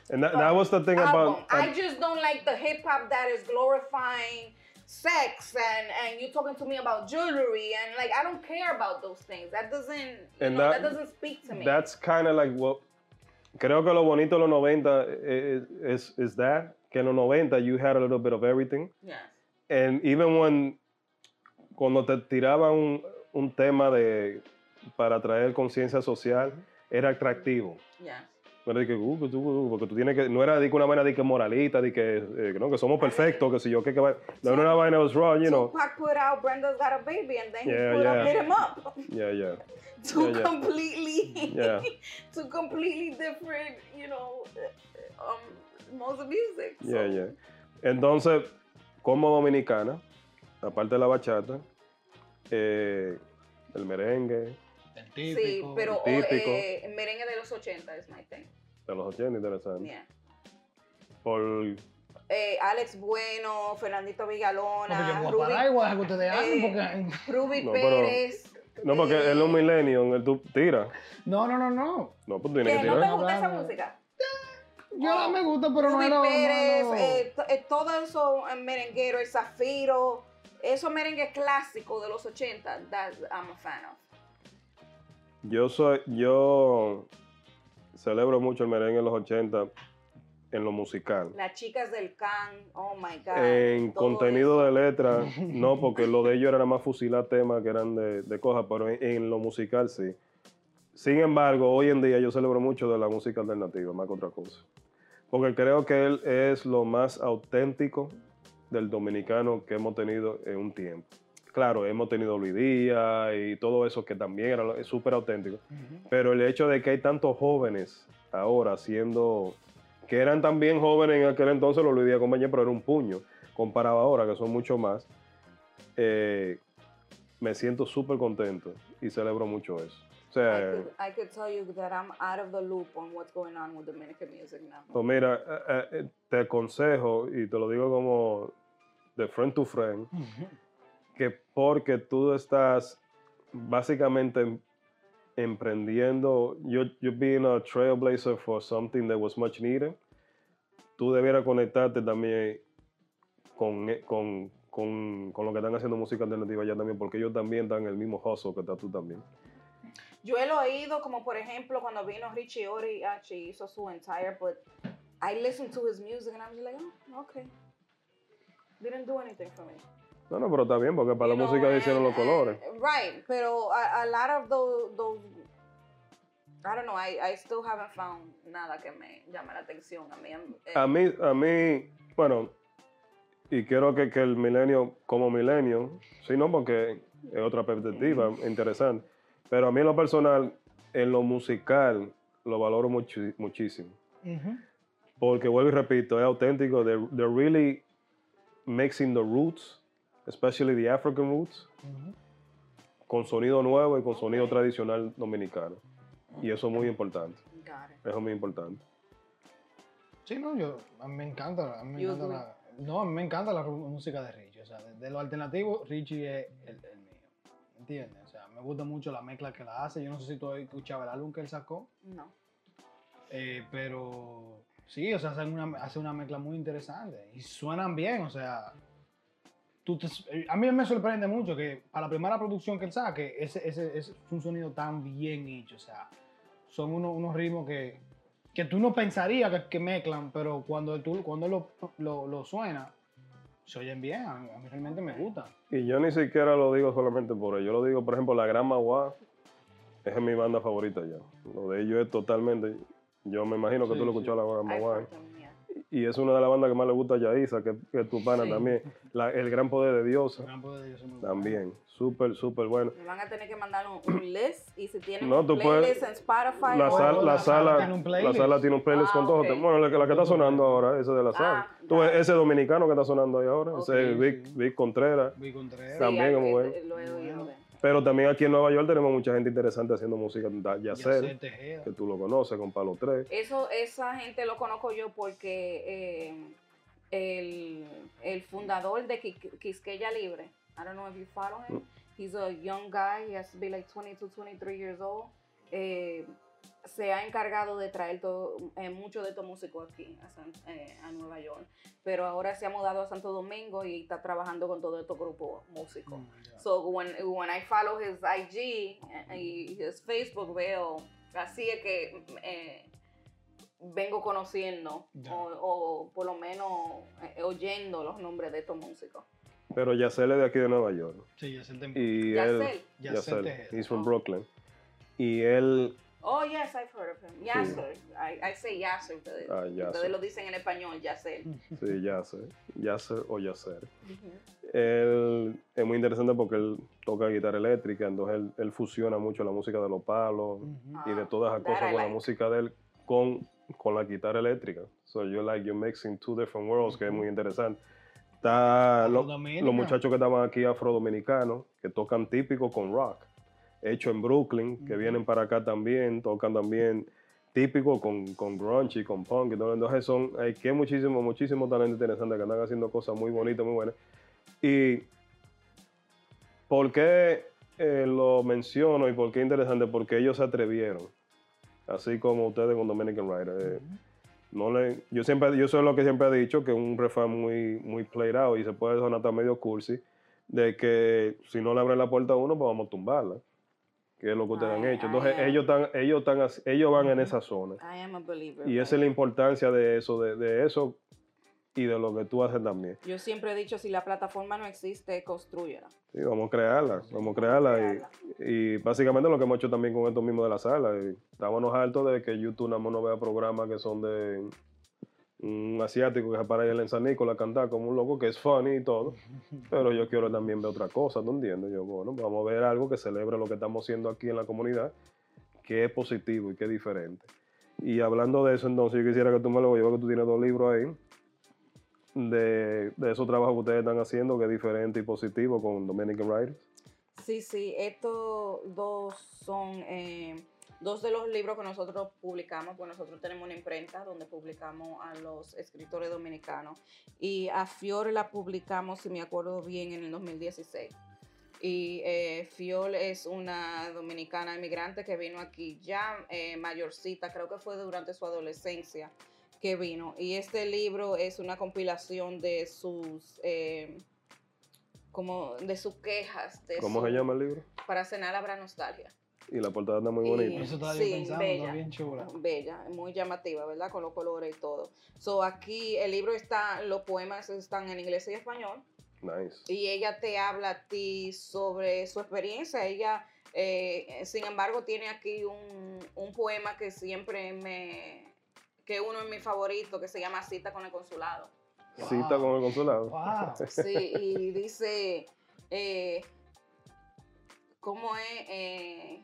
Speaker 2: And that, that was the thing
Speaker 3: album.
Speaker 2: about.
Speaker 3: I just don't like the hip hop that is glorifying sex and and you talking to me about jewelry and like I don't care about those things. That doesn't
Speaker 2: And
Speaker 3: know,
Speaker 2: that-
Speaker 3: that, doesn't speak to me.
Speaker 2: That's kind of like what. Creo que lo bonito de los 90 is, is, is that, que en los 90 you had a little bit of everything.
Speaker 3: yes.
Speaker 2: And even when, cuando te tiraban un, un tema de, para traer conciencia social, era atractivo.
Speaker 3: Yes.
Speaker 2: No era de que, uh, tú, uh, porque tú tienes que, no era de que una vaina de que moralita, de que, eh, que no, que somos perfectos, que si yo, que, que va, no era una vaina was wrong, you know.
Speaker 3: Tupac put out Brenda's Got a Baby and then
Speaker 2: Yeah,
Speaker 3: he put
Speaker 2: yeah.
Speaker 3: up Hit Him Up.
Speaker 2: Yeah, yeah.
Speaker 3: Two
Speaker 2: Yeah, yeah.
Speaker 3: completely
Speaker 2: Yeah.
Speaker 3: two completely different, you know, um modes of music. So,
Speaker 2: Yeah, yeah. Entonces, como dominicana, aparte de la bachata, eh, el merengue
Speaker 4: El
Speaker 3: Sí, pero
Speaker 2: el típico.
Speaker 3: eh, merengue de los 80 es my thing.
Speaker 2: de los 80, interesante.
Speaker 3: Yeah.
Speaker 2: Por
Speaker 3: eh, Alex Bueno, Fernandito Villalona,
Speaker 4: Porque yo voy a
Speaker 3: Ruby, eh,
Speaker 4: porque...
Speaker 3: Ruby
Speaker 2: No, pero-
Speaker 3: Pérez.
Speaker 2: No, porque él es un millennium, él tú tira.
Speaker 4: No, no, no, no.
Speaker 2: No, pues tú tienes
Speaker 3: ¿Que
Speaker 2: que
Speaker 3: no te
Speaker 2: tirar.
Speaker 3: gusta esa música?
Speaker 4: Yo no me gusta, pero no
Speaker 3: Ruby
Speaker 4: era...
Speaker 3: Pérez,
Speaker 4: no, no.
Speaker 3: eh, eh, todo eso eh, merenguero, el Zafiro, esos merengues clásicos de los 80, that I'm a fan of.
Speaker 2: Yo soy, yo celebro mucho el merengue en los 80 en lo musical.
Speaker 3: Las chicas del can, oh my God.
Speaker 2: En contenido
Speaker 3: eso.
Speaker 2: de letra, no, porque lo de ellos era nada más fusilar temas que eran de, de cosas, pero en, en lo musical sí. Sin embargo, hoy en día yo celebro mucho de la música alternativa, más que otra cosa. Porque creo que él es lo más auténtico del dominicano que hemos tenido en un tiempo. Claro, hemos tenido Luis Díaz y todo eso que también era súper auténtico.
Speaker 4: Ujú.
Speaker 2: Pero el hecho de que hay tantos jóvenes ahora siendo, que eran también jóvenes en aquel entonces, los Luis Díaz compañía, pero era un puño, comparado ahora, que son mucho más, eh, me siento súper contento y celebro mucho eso. O
Speaker 3: I
Speaker 2: sea,
Speaker 3: could, I could tell you that I'm out of the loop on what's going on with Dominican music now.
Speaker 2: pues mira, eh, eh, te aconsejo, y te lo digo como de friend to friend. Que porque tú estás básicamente em- emprendiendo, you, you're being a trailblazer for something that was much needed, tú debieras conectarte también con, e- con, con, con lo que están haciendo música alternativa allá también, porque ellos también dan el mismo hustle que estás tú también.
Speaker 3: Yo he oído como por ejemplo cuando vino Richie Ori, actually hizo su entire, but I listened to his music and I was like, oh, okay. Didn't do anything for me.
Speaker 2: No, no, pero está bien, porque para
Speaker 3: You
Speaker 2: la
Speaker 3: know,
Speaker 2: música
Speaker 3: and-
Speaker 2: hicieron los
Speaker 3: and-
Speaker 2: colores.
Speaker 3: Right, pero a, a lot of those, those, I don't know, I, I still haven't found nada que me llame la atención. A mí, eh,
Speaker 2: A mí, a mí, bueno, y quiero que, que el milenio, como milenio, sí, no, porque es otra perspectiva interesante, pero a mí en lo personal, en lo musical, lo valoro muchísimo.
Speaker 4: Ujú.
Speaker 2: Porque vuelvo y repito, es auténtico, they're, they're really mixing the roots, especially the African roots, con sonido nuevo y con sonido tradicional dominicano. Y eso es muy importante,
Speaker 3: got it.
Speaker 2: eso es muy importante.
Speaker 4: Sí, no, yo, a mí me encanta, a mí me
Speaker 3: You
Speaker 4: encanta la, no, a mí me encanta la música de Richie, o sea, de, de lo alternativo, Richie es el, el mío, ¿entiendes? O sea, me gusta mucho la mezcla que la hace, yo no sé si tú has escuchado el álbum que él sacó,
Speaker 3: No.
Speaker 4: eh, pero sí, o sea, hace una, hace una mezcla muy interesante y suenan bien, o sea, tú te- eh, a mí me sorprende mucho que para la primera producción que él saque, ese, ese, ese es un sonido tan bien hecho, o sea, son unos, unos ritmos que, que tú no pensarías que, que mezclan, pero cuando tú cuando lo, lo, lo suena, se oyen bien, a mí, a mí realmente me gusta.
Speaker 2: Y yo ni siquiera lo digo solamente por ello. Yo lo digo, por ejemplo, la Gran Magua es mi banda favorita ya. Lo de ellos es totalmente. Yo me imagino que
Speaker 4: Sí,
Speaker 2: tú lo
Speaker 4: sí.
Speaker 2: escuchado la Gran
Speaker 3: I've
Speaker 2: Magua. Y es una de las bandas que más le gusta a Yaisa, que, que es tu pana
Speaker 4: Sí.
Speaker 2: también. La- el Gran Poder de Dios
Speaker 4: El campo de Dios es muy bueno.
Speaker 2: también. Súper, súper bueno.
Speaker 3: Me van a tener que mandar un, un list y si tienen
Speaker 2: No,
Speaker 3: un playlist
Speaker 2: puedes-
Speaker 3: en Spotify
Speaker 2: La,
Speaker 3: o-
Speaker 2: sal-
Speaker 4: la
Speaker 2: la
Speaker 4: sala
Speaker 2: sala,
Speaker 4: tiene un
Speaker 2: la
Speaker 4: playlist.
Speaker 2: sala tiene un playlist
Speaker 3: Ah,
Speaker 2: con todo.
Speaker 3: ok.
Speaker 2: Bueno, la que, la que está sonando ahora, ese de la sala.
Speaker 3: Ah,
Speaker 2: Tú ese dominicano que está sonando ahí ahora, ese Vic,
Speaker 4: sí.
Speaker 2: Vic Contreras. También, como ven.
Speaker 3: Lo he oído
Speaker 4: Bueno.
Speaker 2: Pero también aquí en Nueva York tenemos mucha gente interesante haciendo música. Yacer, que tú lo conoces, con Palo 3.
Speaker 3: Eso, esa gente lo conozco yo porque eh, el, el fundador de Qui- Quisqueya Libre, I don't know if you follow him, he's a young guy, he has to be like 22, 23 years old, eh, se ha encargado de traer todo, eh, muchos de estos músicos aquí a, San- eh, a Nueva York, pero ahora se ha mudado a Santo Domingo y está trabajando con todos estos grupos músicos.
Speaker 4: Mm, ya.
Speaker 3: So when, when I follow his IG y his Facebook veo, así es que eh, vengo conociendo
Speaker 4: Ya.
Speaker 3: o, o por lo menos eh, oyendo los nombres de estos músicos.
Speaker 2: Pero Yacer es de aquí de Nueva York.
Speaker 4: Sí, Yacel Tejeda.
Speaker 2: Y
Speaker 3: Yacel.
Speaker 2: él,
Speaker 4: Yacel
Speaker 2: Yacel, he's from
Speaker 3: Oh.
Speaker 2: Brooklyn. Y él,
Speaker 3: Oh yes, I've heard of him. Yasser. I, I say Yasser. Ustedes,
Speaker 2: Ah, Yasser.
Speaker 3: ustedes lo dicen en español, Yasser.
Speaker 2: sí, Yacer, Yacer o Yacer.
Speaker 3: Ujú.
Speaker 2: Él es muy interesante porque él toca guitarra eléctrica, entonces él, él fusiona mucho la música de los palos y de
Speaker 3: Ah,
Speaker 2: todas esas
Speaker 3: that
Speaker 2: cosas con la música de él con, con la guitarra eléctrica. So you like you're mixing two different worlds, que es muy interesante. Está lo- los muchachos que estaban aquí afrodominicanos, que tocan típico con rock, hecho en Brooklyn, que vienen para acá también, tocan también típico con, con grunge y con punk y todo. Entonces son, hay que muchísimo, muchísimo talento interesante que andan haciendo cosas muy bonitas, muy buenas. Y ¿por qué eh, lo menciono y por qué interesante? Porque ellos se atrevieron, así como ustedes con Dominican Rider. eh, no le, yo siempre, yo soy lo que siempre he dicho, que es un refrán muy, muy played out y se puede sonar hasta medio cursi, de que si no le abren la puerta a uno, pues vamos a tumbarla. Que es lo que ustedes han hecho. Entonces ellos están, ellos están, as- ellos van en esa zona.
Speaker 3: I am a believer.
Speaker 2: Y esa es la importancia de eso, de, de eso y de lo que tú haces también.
Speaker 3: Yo siempre he dicho, si la plataforma no existe, construyela.
Speaker 2: Sí, vamos a crearla, vamos a crearla.
Speaker 3: crearla.
Speaker 2: Y, y básicamente lo que hemos hecho también con esto mismo de la sala. y estábamos hartos de que YouTube nada más no vea programas que son de un asiático que se para en San Nicolás a cantar como un loco, que es funny y todo. Pero yo quiero también ver otra cosa, ¿tú entiendes? Yo, bueno, vamos a ver algo que celebre lo que estamos haciendo aquí en la comunidad, que es positivo y que es diferente. Y hablando de eso, entonces yo quisiera que tú me lo yo veo que tú tienes dos libros ahí, de, de esos trabajos que ustedes están haciendo, que es diferente y positivo con Dominican Writers.
Speaker 3: Sí, sí, estos dos son eh, dos de los libros que nosotros publicamos, pues nosotros tenemos una imprenta donde publicamos a los escritores dominicanos y a Fiore la publicamos, si me acuerdo bien, en el 2016. Y eh, Fiol es una dominicana inmigrante que vino aquí ya eh, mayorcita, creo que fue durante su adolescencia que vino. Y este libro es una compilación de sus, eh, como de sus quejas. De
Speaker 2: ¿Cómo
Speaker 3: su-
Speaker 2: se llama el libro?
Speaker 3: Para cenar habrá nostalgia.
Speaker 2: Y la portada está muy
Speaker 3: Y-
Speaker 2: bonita.
Speaker 4: Eso estaba
Speaker 3: Sí,
Speaker 4: pensando,
Speaker 3: bella.
Speaker 4: está bien chula.
Speaker 3: Bella, muy llamativa, ¿verdad? Con los colores y todo. So, aquí el libro está, los poemas están en inglés y español.
Speaker 2: Nice.
Speaker 3: y ella te habla a ti sobre su experiencia. Ella, eh, sin embargo, tiene aquí un, un poema que siempre me, que uno es mi favorito, que se llama Cita con el Consulado.
Speaker 2: Cita con el consulado.
Speaker 4: Wow.
Speaker 3: Sí, y dice, eh, ¿cómo es? Eh,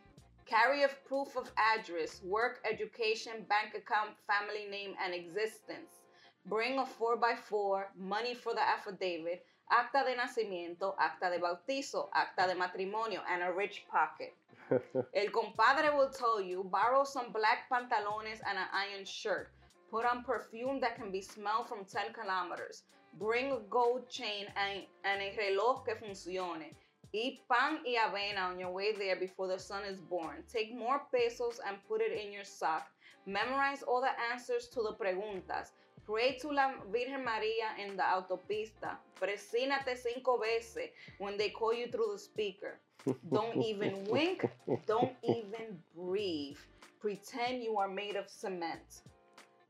Speaker 3: carry of proof of address, work, education, bank account, family name, and existence. Bring a 4x4, money for the affidavit, acta de nacimiento, acta de bautizo, acta de matrimonio, and a rich pocket. El compadre will tell you, borrow some black pantalones and an iron shirt. Put on perfume that can be smelled from 10 kilometers. Bring a gold chain and, and a reloj que funcione. Eat pan y avena on your way there before the sun is born. Take more pesos and put it in your sock. Memorize all the answers to the preguntas. Pray to la Virgen María en la autopista. Presínate cinco veces when they call you through the speaker. Don't even wink. Don't even breathe. Pretend you are made of cement.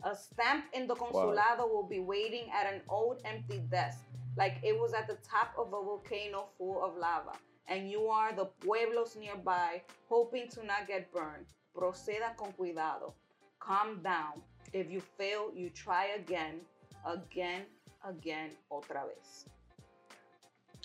Speaker 3: A stamp in the consulado will be waiting at an old empty desk, like it was at the top of a volcano full of lava. And you are the pueblos nearby, hoping to not get burned. Proceda con cuidado. Calm down. If you fail, you try again, again, again, otra vez.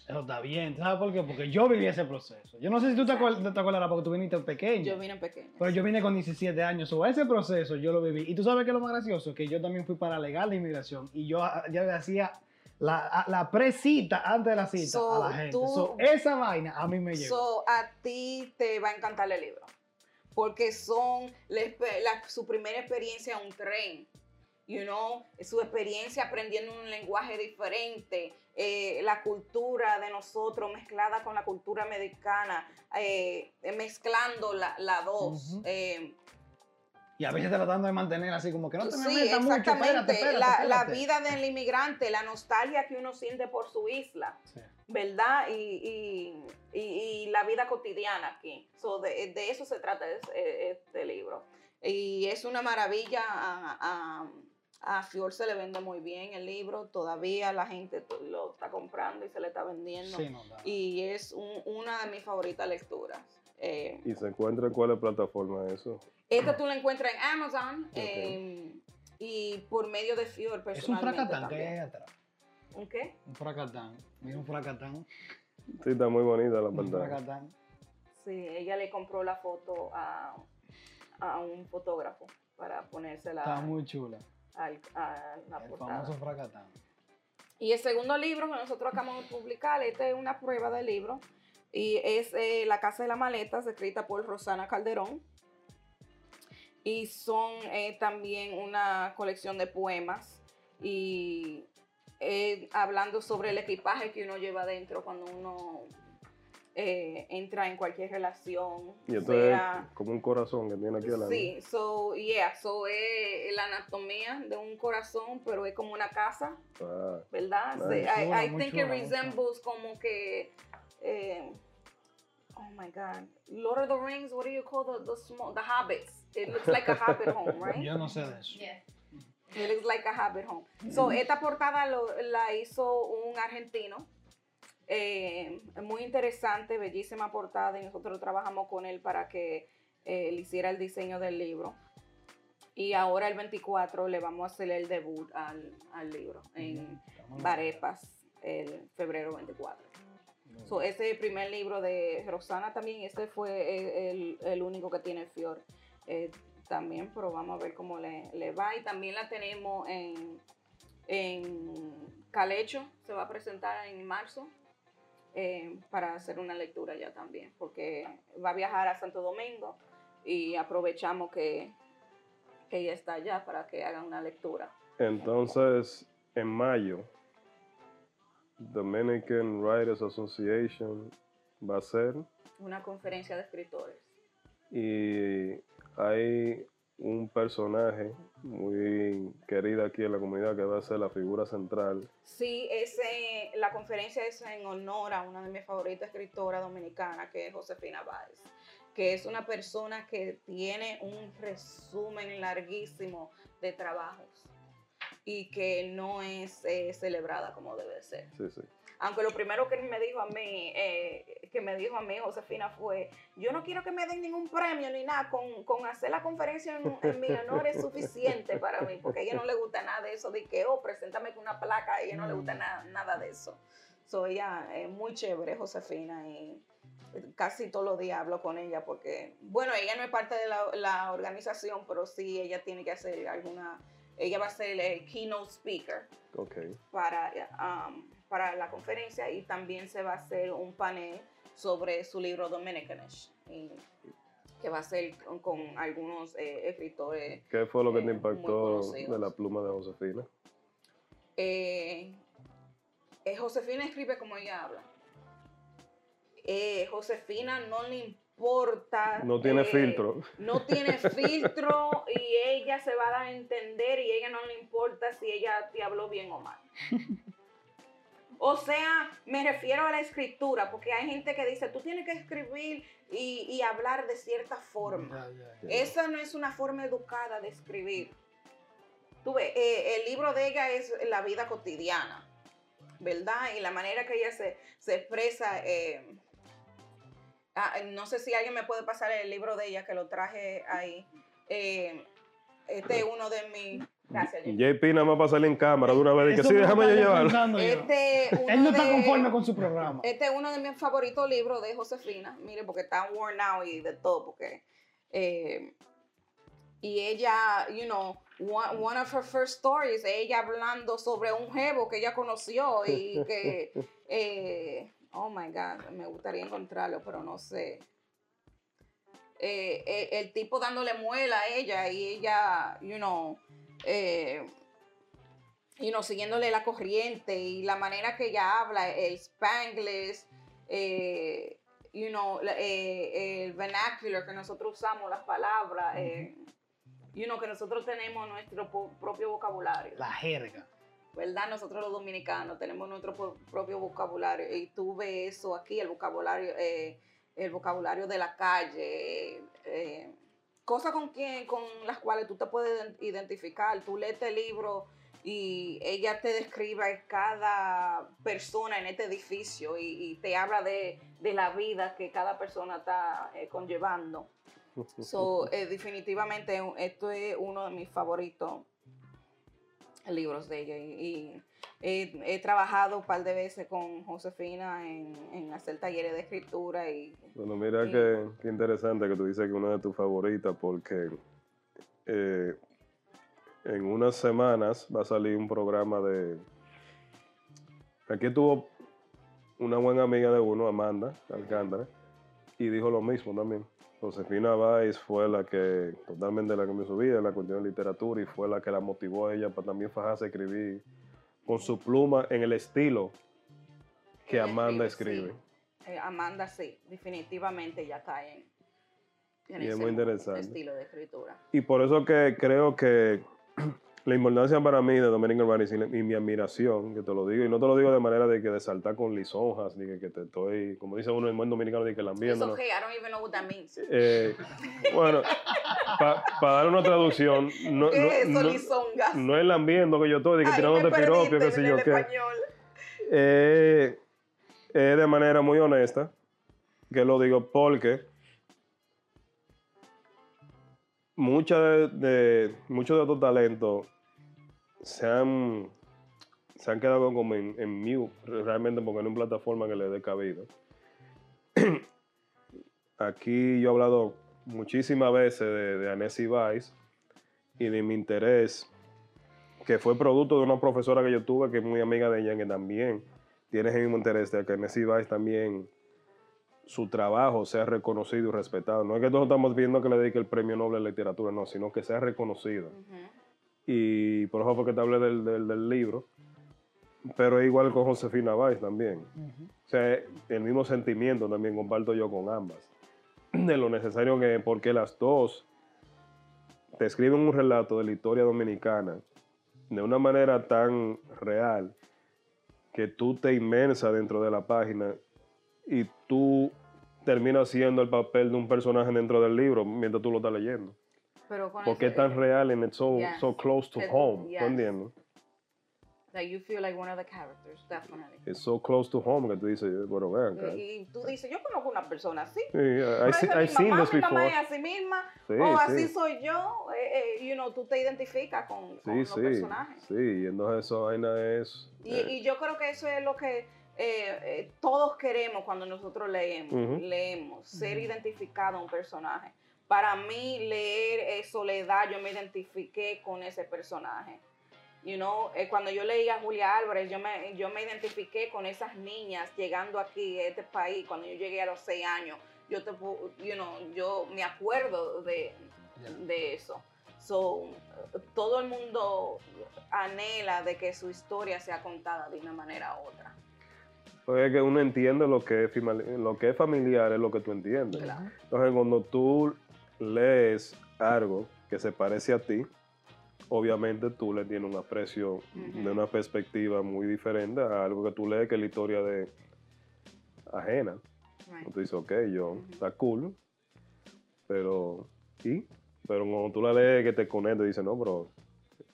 Speaker 4: Eso está bien, ¿sabes por qué? Porque yo viví ese proceso. Yo no sé si tú te, acuer- te acordarás porque tú viniste pequeño.
Speaker 3: Yo vine pequeña.
Speaker 4: Pero yo vine con 17 años, o ese proceso yo lo viví. Y tú sabes que lo más gracioso, que yo también fui para legal de inmigración y yo ya le hacía la, la pre-cita antes de la cita
Speaker 3: So,
Speaker 4: a la gente.
Speaker 3: tú-
Speaker 4: So, esa vaina a mí me llegó.
Speaker 3: So, a ti te va a encantar el libro. Porque son la expe- la- su primera experiencia en un tren. You know, su experiencia aprendiendo un lenguaje diferente, eh, la cultura de nosotros mezclada con la cultura americana, eh, mezclando la, la dos. Eh,
Speaker 4: y a veces tratando de mantener así como que no te me
Speaker 3: sí,
Speaker 4: metas mucho, espérate,
Speaker 3: la, vida del inmigrante, la nostalgia que uno siente por su isla.
Speaker 4: Sí.
Speaker 3: ¿verdad? Y, y- y- y la vida cotidiana aquí. So, de, de eso se trata eh, este libro. Y es una maravilla. A, a, a Fior se le vende muy bien el libro. Todavía la gente lo está comprando y se le está vendiendo.
Speaker 4: Sí, no, no.
Speaker 3: Y es un- una de mis favoritas lecturas. Eh,
Speaker 2: Y se encuentra en cuál plataforma es eso.
Speaker 3: esta tú la encuentras en Amazon eh, y por medio de Fior
Speaker 4: Es un
Speaker 3: personalmente
Speaker 4: fracatán que hay atrás.
Speaker 3: ¿Un qué?
Speaker 4: Un fracatán. Mira un fracatán.
Speaker 2: Sí, está muy bonita la
Speaker 4: Un
Speaker 2: pantalla.
Speaker 4: fracatán.
Speaker 3: Sí, ella le compró la foto a, a un fotógrafo para ponérsela
Speaker 4: Está muy chula.
Speaker 3: al- a la
Speaker 4: El
Speaker 3: portada.
Speaker 4: famoso fracatán.
Speaker 3: Y el segundo libro que nosotros acabamos de publicar, esta es una prueba del libro, y es eh, La Casa de las Maletas, escrita por Rosana Calderón. y son eh, también una colección de poemas y eh, hablando sobre el equipaje que uno lleva dentro cuando uno eh, entra en cualquier relación.
Speaker 2: Y esto
Speaker 3: sea-
Speaker 2: es como un corazón que tiene aquí al lado.
Speaker 3: Sí, so, yeah, so es la anatomía de un corazón, pero es como una casa,
Speaker 2: Ah,
Speaker 3: ¿verdad?
Speaker 2: Nice.
Speaker 3: Sí, I, I think it resembles como que, eh, oh my God, Lord of the Rings, what do you call the, the, small, the hobbits? It looks like a hobbit home, right?
Speaker 4: Yo no sé de eso.
Speaker 3: It looks like a habit home. So, esta portada lo- la hizo un argentino. Eh, muy interesante, bellísima portada. Y nosotros trabajamos con él para que eh, él hiciera el diseño del libro. Y ahora el 24 le vamos a hacer el debut al, al libro en Barepas el febrero 24. So, ese primer libro de Rosana también. Este fue el, el- el único que tiene Fior eh, también, pero vamos a ver cómo le, le va. Y también la tenemos en, en Calecho, se va a presentar en marzo eh, para hacer una lectura ya también, porque va a viajar a Santo Domingo y aprovechamos que, que ella está allá para que haga una lectura.
Speaker 2: Entonces, en mayo, Dominican Writers Association va a ser
Speaker 3: Una conferencia de escritores.
Speaker 2: y hay un personaje muy querido aquí en la comunidad que va a ser la figura central.
Speaker 3: Sí, ese, la conferencia es en honor a una de mis favoritas escritoras dominicanas, que es Josefina Báez, que es una persona que tiene un resumen larguísimo de trabajos y que no es eh, celebrada como debe ser.
Speaker 2: Sí, sí.
Speaker 3: Aunque lo primero que me dijo a mí, eh, que me dijo a mí Josefina fue, yo no quiero que me den ningún premio ni nada, con, con hacer la conferencia en, en mi honor es suficiente para mí, porque a ella no le gusta nada de eso, de que, oh, preséntame con una placa, a ella no le gusta nada, nada de eso. So, ella es muy chévere, Josefina, y casi todos los días hablo con ella, porque, bueno, ella no es parte de la, la organización, pero sí, ella tiene que hacer alguna, ella va a ser el keynote speaker para, um, para la conferencia y también se va a hacer un panel sobre su libro Dominicanish, y- que va a ser con, con algunos eh, escritores.
Speaker 2: ¿Qué fue lo que
Speaker 3: Eh,
Speaker 2: te impactó de la pluma de Josefina?
Speaker 3: Eh, eh, Josefina escribe como ella habla. Eh, Josefina no le importa.
Speaker 2: No tiene
Speaker 3: eh,
Speaker 2: filtro.
Speaker 3: No tiene filtro y ella se va a dar a entender y ella no le importa si ella te habló bien o mal. O sea, me refiero a la escritura, porque hay gente que dice, tú tienes que escribir y, y hablar de cierta forma. Esa no es una forma educada de escribir. Tú ves, eh, el libro de ella es la vida cotidiana, ¿verdad? Y la manera que ella se, se expresa. eh, ah, no sé si alguien me puede pasar el libro de ella, que lo traje ahí. Eh, este es uno de mis... Gracias, Jay.
Speaker 2: JP nada más para salir en cámara de una vez y que sí, déjame yo llevarlo.
Speaker 3: Este
Speaker 4: Él no está
Speaker 3: de-
Speaker 4: conforme con su programa.
Speaker 3: Este es uno de mis favoritos libros de Josefina. Mire, porque está worn out y de todo, porque. eh, y ella, you know, one, one of her first stories, ella hablando sobre un jevo que ella conoció y que. eh, oh my God, me gustaría encontrarlo, pero no sé. Eh, eh, el tipo dándole muela a ella y ella, you know, eh, you know, siguiéndole la corriente y la manera que ella habla, el spanglish, you know, el vernacular que nosotros usamos, las palabras, you know, que nosotros tenemos nuestro propio vocabulario.
Speaker 4: La jerga.
Speaker 3: ¿Verdad? Nosotros los dominicanos tenemos nuestro pro- propio vocabulario y tú ves eso aquí, el vocabulario, eh, el vocabulario de la calle, eh, cosas con, quien, con las cuales tú te puedes ident- identificar. Tú lees este libro y ella te describe cada persona en este edificio y, y te habla de, de la vida que cada persona está eh, conllevando. So, eh, definitivamente esto es uno de mis favoritos libros de ella. Y, y he, he trabajado un par de veces con Josefina en, en hacer talleres de escritura y
Speaker 2: Bueno, mira
Speaker 3: Sí.
Speaker 2: qué, qué interesante que tú dices que una de tus favoritas, porque eh, en unas semanas va a salir un programa de. Aquí tuvo una buena amiga de uno, Amanda Alcántara, y dijo lo mismo también. Josefina Weiss fue la que totalmente la que me subía en la cuestión de literatura y fue la que la motivó a ella para también fajarse a escribir con su pluma en el estilo que Amanda
Speaker 3: escribe, sí. Eh, Amanda sí, definitivamente ya cae en, en
Speaker 2: Y es
Speaker 3: ese
Speaker 2: muy interesante.
Speaker 3: estilo de escritura.
Speaker 2: Y por eso que creo que la importancia para mí de Dominican Rice y, mi admiración, que te lo digo, y no te lo digo de manera de que de saltar con lisonjas, ni que, que te estoy, como dice uno en buen dominicano, de que la
Speaker 3: It's
Speaker 2: viendo.
Speaker 3: okay, I don't even know what that means.
Speaker 2: Eh, bueno, para dar una traducción, no,
Speaker 3: ¿Qué
Speaker 2: no,
Speaker 3: es eso,
Speaker 2: no- no es lambiendo que yo estoy, de que
Speaker 3: Ay,
Speaker 2: tirándote
Speaker 3: me
Speaker 2: piropio, qué sé yo qué. Eh, eh, de manera muy honesta, que lo digo porque mucha de, de- muchos de estos talentos se han, se han quedado como en, en mute, realmente porque no hay plataforma que le dé cabida. Aquí yo he hablado muchísimas veces de, de Annecy Weiss y de mi interés, que fue producto de una profesora que yo tuve, que es muy amiga de ella, que también tiene ese mismo interés de que Annecy Weiss también su trabajo sea reconocido y respetado. No es que todos estamos pidiendo que le dedique el premio Nobel de Literatura, no, sino que sea reconocido. Y por eso fue que te hablé del, del- del libro. Pero es igual con Josefina Weiss también. O sea, el mismo sentimiento también comparto yo con ambas. De lo necesario que, porque las dos te escriben un relato de la historia dominicana de una manera tan real que tú te inmersas dentro de la página y tú terminas siendo el papel de un personaje dentro del libro mientras tú lo estás leyendo.
Speaker 3: Pero con
Speaker 2: Porque es tan real and it's so, so close to home.
Speaker 3: yes.
Speaker 2: ¿Tú entiendes?
Speaker 3: Like you feel like one of the characters, definitely.
Speaker 2: It's so close to home que tú dices, bueno, vean.
Speaker 3: Y, y tú dices, yo conozco una persona así.
Speaker 2: Sí, I, see- I've seen
Speaker 3: mamá,
Speaker 2: this
Speaker 3: mi mamá es así misma.
Speaker 2: Sí,
Speaker 3: o
Speaker 2: sí.
Speaker 3: así soy yo. eh, eh, you know, tú te identificas con, con
Speaker 2: Sí,
Speaker 3: los
Speaker 2: sí,
Speaker 3: personajes.
Speaker 2: sí, y entonces esa vaina es...
Speaker 3: Y,
Speaker 2: eh,
Speaker 3: y yo creo que eso es lo que eh, eh, todos queremos cuando nosotros leemos. Leemos, ser
Speaker 4: Ujú.
Speaker 3: identificado a un personaje. Para mí, leer soledad, yo me identifiqué con ese personaje. You know, eh, cuando yo leía a Julia Álvarez, yo me, yo me identifiqué con esas niñas llegando aquí a este país. Cuando yo llegué a los seis años, yo, te, you know, yo me acuerdo de, de eso. So, todo el mundo anhela de que su historia sea contada de una manera u otra.
Speaker 2: Porque es que uno entiende lo que, es lo que es familiar, es lo que tú entiendes.
Speaker 3: Claro.
Speaker 2: Entonces, cuando tú lees algo que se parece a ti, obviamente tú le tienes un aprecio de una perspectiva muy diferente a algo que tú lees que es la historia de ajena.
Speaker 3: Right.
Speaker 2: Tú dices, ok, yo, está cool, pero, ¿y? Pero cuando tú la lees que te conecta, dices, no, pero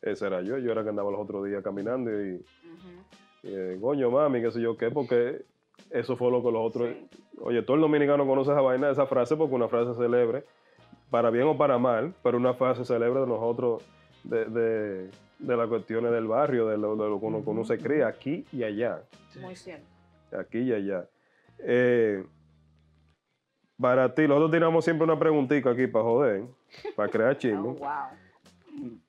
Speaker 2: ese era yo, yo era que andaba los otros días caminando y, y, eh, coño, mami, qué sé yo qué, porque eso fue lo que los otros,
Speaker 3: Sí.
Speaker 2: oye, todo el dominicano conoce esa vaina, esa frase, porque una frase celebre, para bien o para mal, pero una frase celebre de nosotros, de, de, de las cuestiones del barrio, de lo, de lo que uno, que uno se cría aquí y allá
Speaker 3: Muy cierto.
Speaker 2: aquí y allá. Eh, para ti, nosotros tiramos siempre una preguntita aquí para joder, para crear
Speaker 3: Oh,
Speaker 2: chisme.
Speaker 3: wow.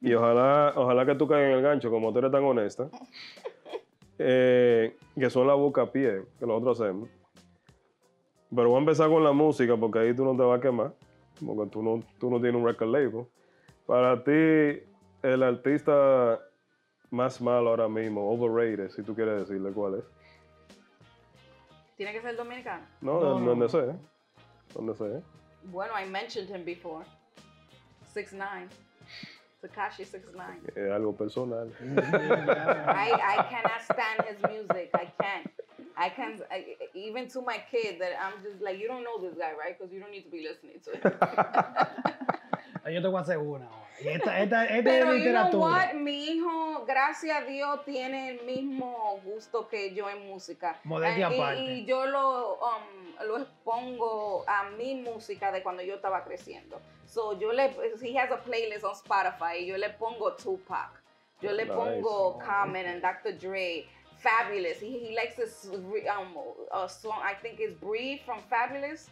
Speaker 2: Y ojalá, ojalá que tú caigas en el gancho, como tú eres tan honesta. Eh, que son la boca a pie, que nosotros hacemos. Pero voy a empezar con la música, porque ahí tú no te vas a quemar, porque tú no, tú no tienes un record label. Para ti, el artista más malo ahora mismo, overrated, si tú quieres decirle cuál es.
Speaker 3: ¿Tiene que ser dominicano?
Speaker 2: No,
Speaker 4: No, no,
Speaker 2: donde
Speaker 4: no.
Speaker 2: sea. Donde sea.
Speaker 3: Bueno, I mentioned him before. 6'9". Takashi 6'9".
Speaker 2: Es algo personal.
Speaker 3: I, I cannot stand his music. I can't. I can't. I, even to my kid, that I'm just like, you don't know this guy, right? Because you don't need to be listening to him.
Speaker 4: Yo te voy a hacer una esta, esta, esta
Speaker 3: Pero
Speaker 4: es
Speaker 3: you know
Speaker 4: literatura.
Speaker 3: what? Mi hijo, gracias a Dios, tiene el mismo gusto que yo en música.
Speaker 4: Modestia
Speaker 3: Eh, y-
Speaker 4: aparte.
Speaker 3: Y, yo lo, um, lo expongo a mi música de cuando yo estaba creciendo. So yo le, he has a playlist on Spotify y yo le pongo Tupac. Yo le
Speaker 2: Nice.
Speaker 3: pongo Common and Dr. Dre. Fabulous. He, he likes this um, a song, I think it's Breathe from Fabulous.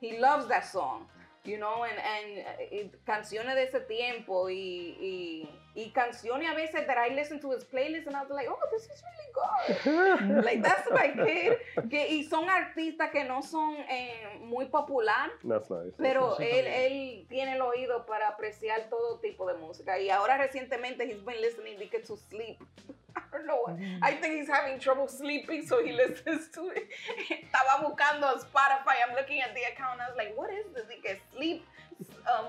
Speaker 3: He loves that song, you know, and, and eh, canciones de ese tiempo y, y y canciones a veces that I listen to his playlist and I was like, oh, this is really good. like, that's my kid. Que, y son artistas que no son eh, muy popular,
Speaker 2: That's nice.
Speaker 3: pero él, él tiene el oído para apreciar todo tipo de música. Y ahora recientemente he's been listening to get to sleep. I don't know. what- I think he's having trouble sleeping, so he listens to it. Estaba buscando Spotify. I'm looking at the account. I was like, what is this? He que sleep, um,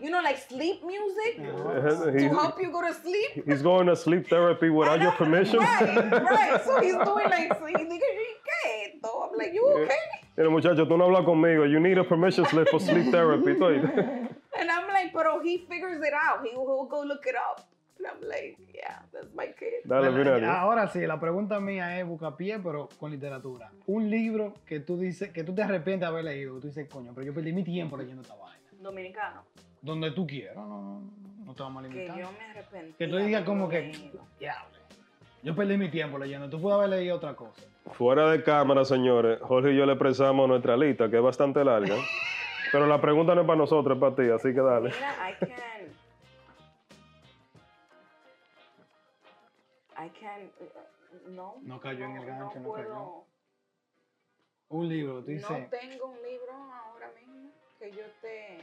Speaker 3: you know, like sleep music to
Speaker 2: He's,
Speaker 3: help you go to sleep.
Speaker 2: he's going to sleep therapy without your permission.
Speaker 3: Right, right. So he's doing like, so he dice, ¿qué es esto? I'm like, you okay?
Speaker 2: Mira, muchacho, tú no hablas conmigo. You need a permission slip for sleep therapy.
Speaker 3: And I'm like, pero he figures it out. He will go look it up. And I'm like, yeah, that's my kid.
Speaker 2: Dale, mira.
Speaker 4: Ahora sí, la pregunta mía es buscapié, pero con literatura. Un libro que tú dices, que tú te arrepientes de haber leído, que tú dices, coño, pero yo perdí mi tiempo leyendo esta vaina.
Speaker 3: Dominicano.
Speaker 4: Donde tú quieras, no, no, no te vamos a
Speaker 3: Que
Speaker 4: limitar.
Speaker 3: yo me arrepentí.
Speaker 4: Que tú digas como que, diablo, yo perdí mi tiempo leyendo, tú puedes haber leído otra cosa.
Speaker 2: Fuera de cámara, señores, Jorge y yo le expresamos nuestra lista, que es bastante larga. Pero la pregunta no es para nosotros, es para ti, así que dale.
Speaker 3: Mira, I can. I can. uh, no.
Speaker 4: No cayó en el gancho, no
Speaker 3: puedo,
Speaker 4: cayó. Un libro, tú dices,
Speaker 3: No tengo un libro ahora mismo que yo te.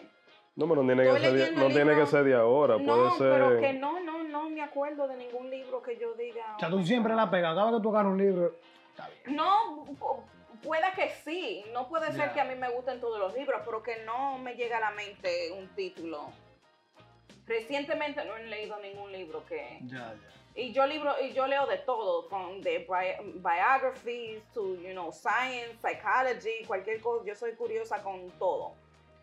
Speaker 2: No, pero no tiene, que ser, de, no tiene
Speaker 3: libros-
Speaker 2: que ser de ahora,
Speaker 3: no,
Speaker 2: puede ser...
Speaker 3: pero que no, no, no me acuerdo de ningún libro que yo diga.
Speaker 4: o sea, tú siempre la pegas, cada vez que agarras un libro, está bien.
Speaker 3: No, pu- pueda que sí. No puede ser que a mí me gusten todos los libros, pero que no me llega a la mente un título. Recientemente no he leído ningún libro que.
Speaker 4: Ya, ya.
Speaker 3: Y yo libro y yo leo de todo, from de bi- biographies to you know science, psychology, cualquier cosa. Yo soy curiosa con todo,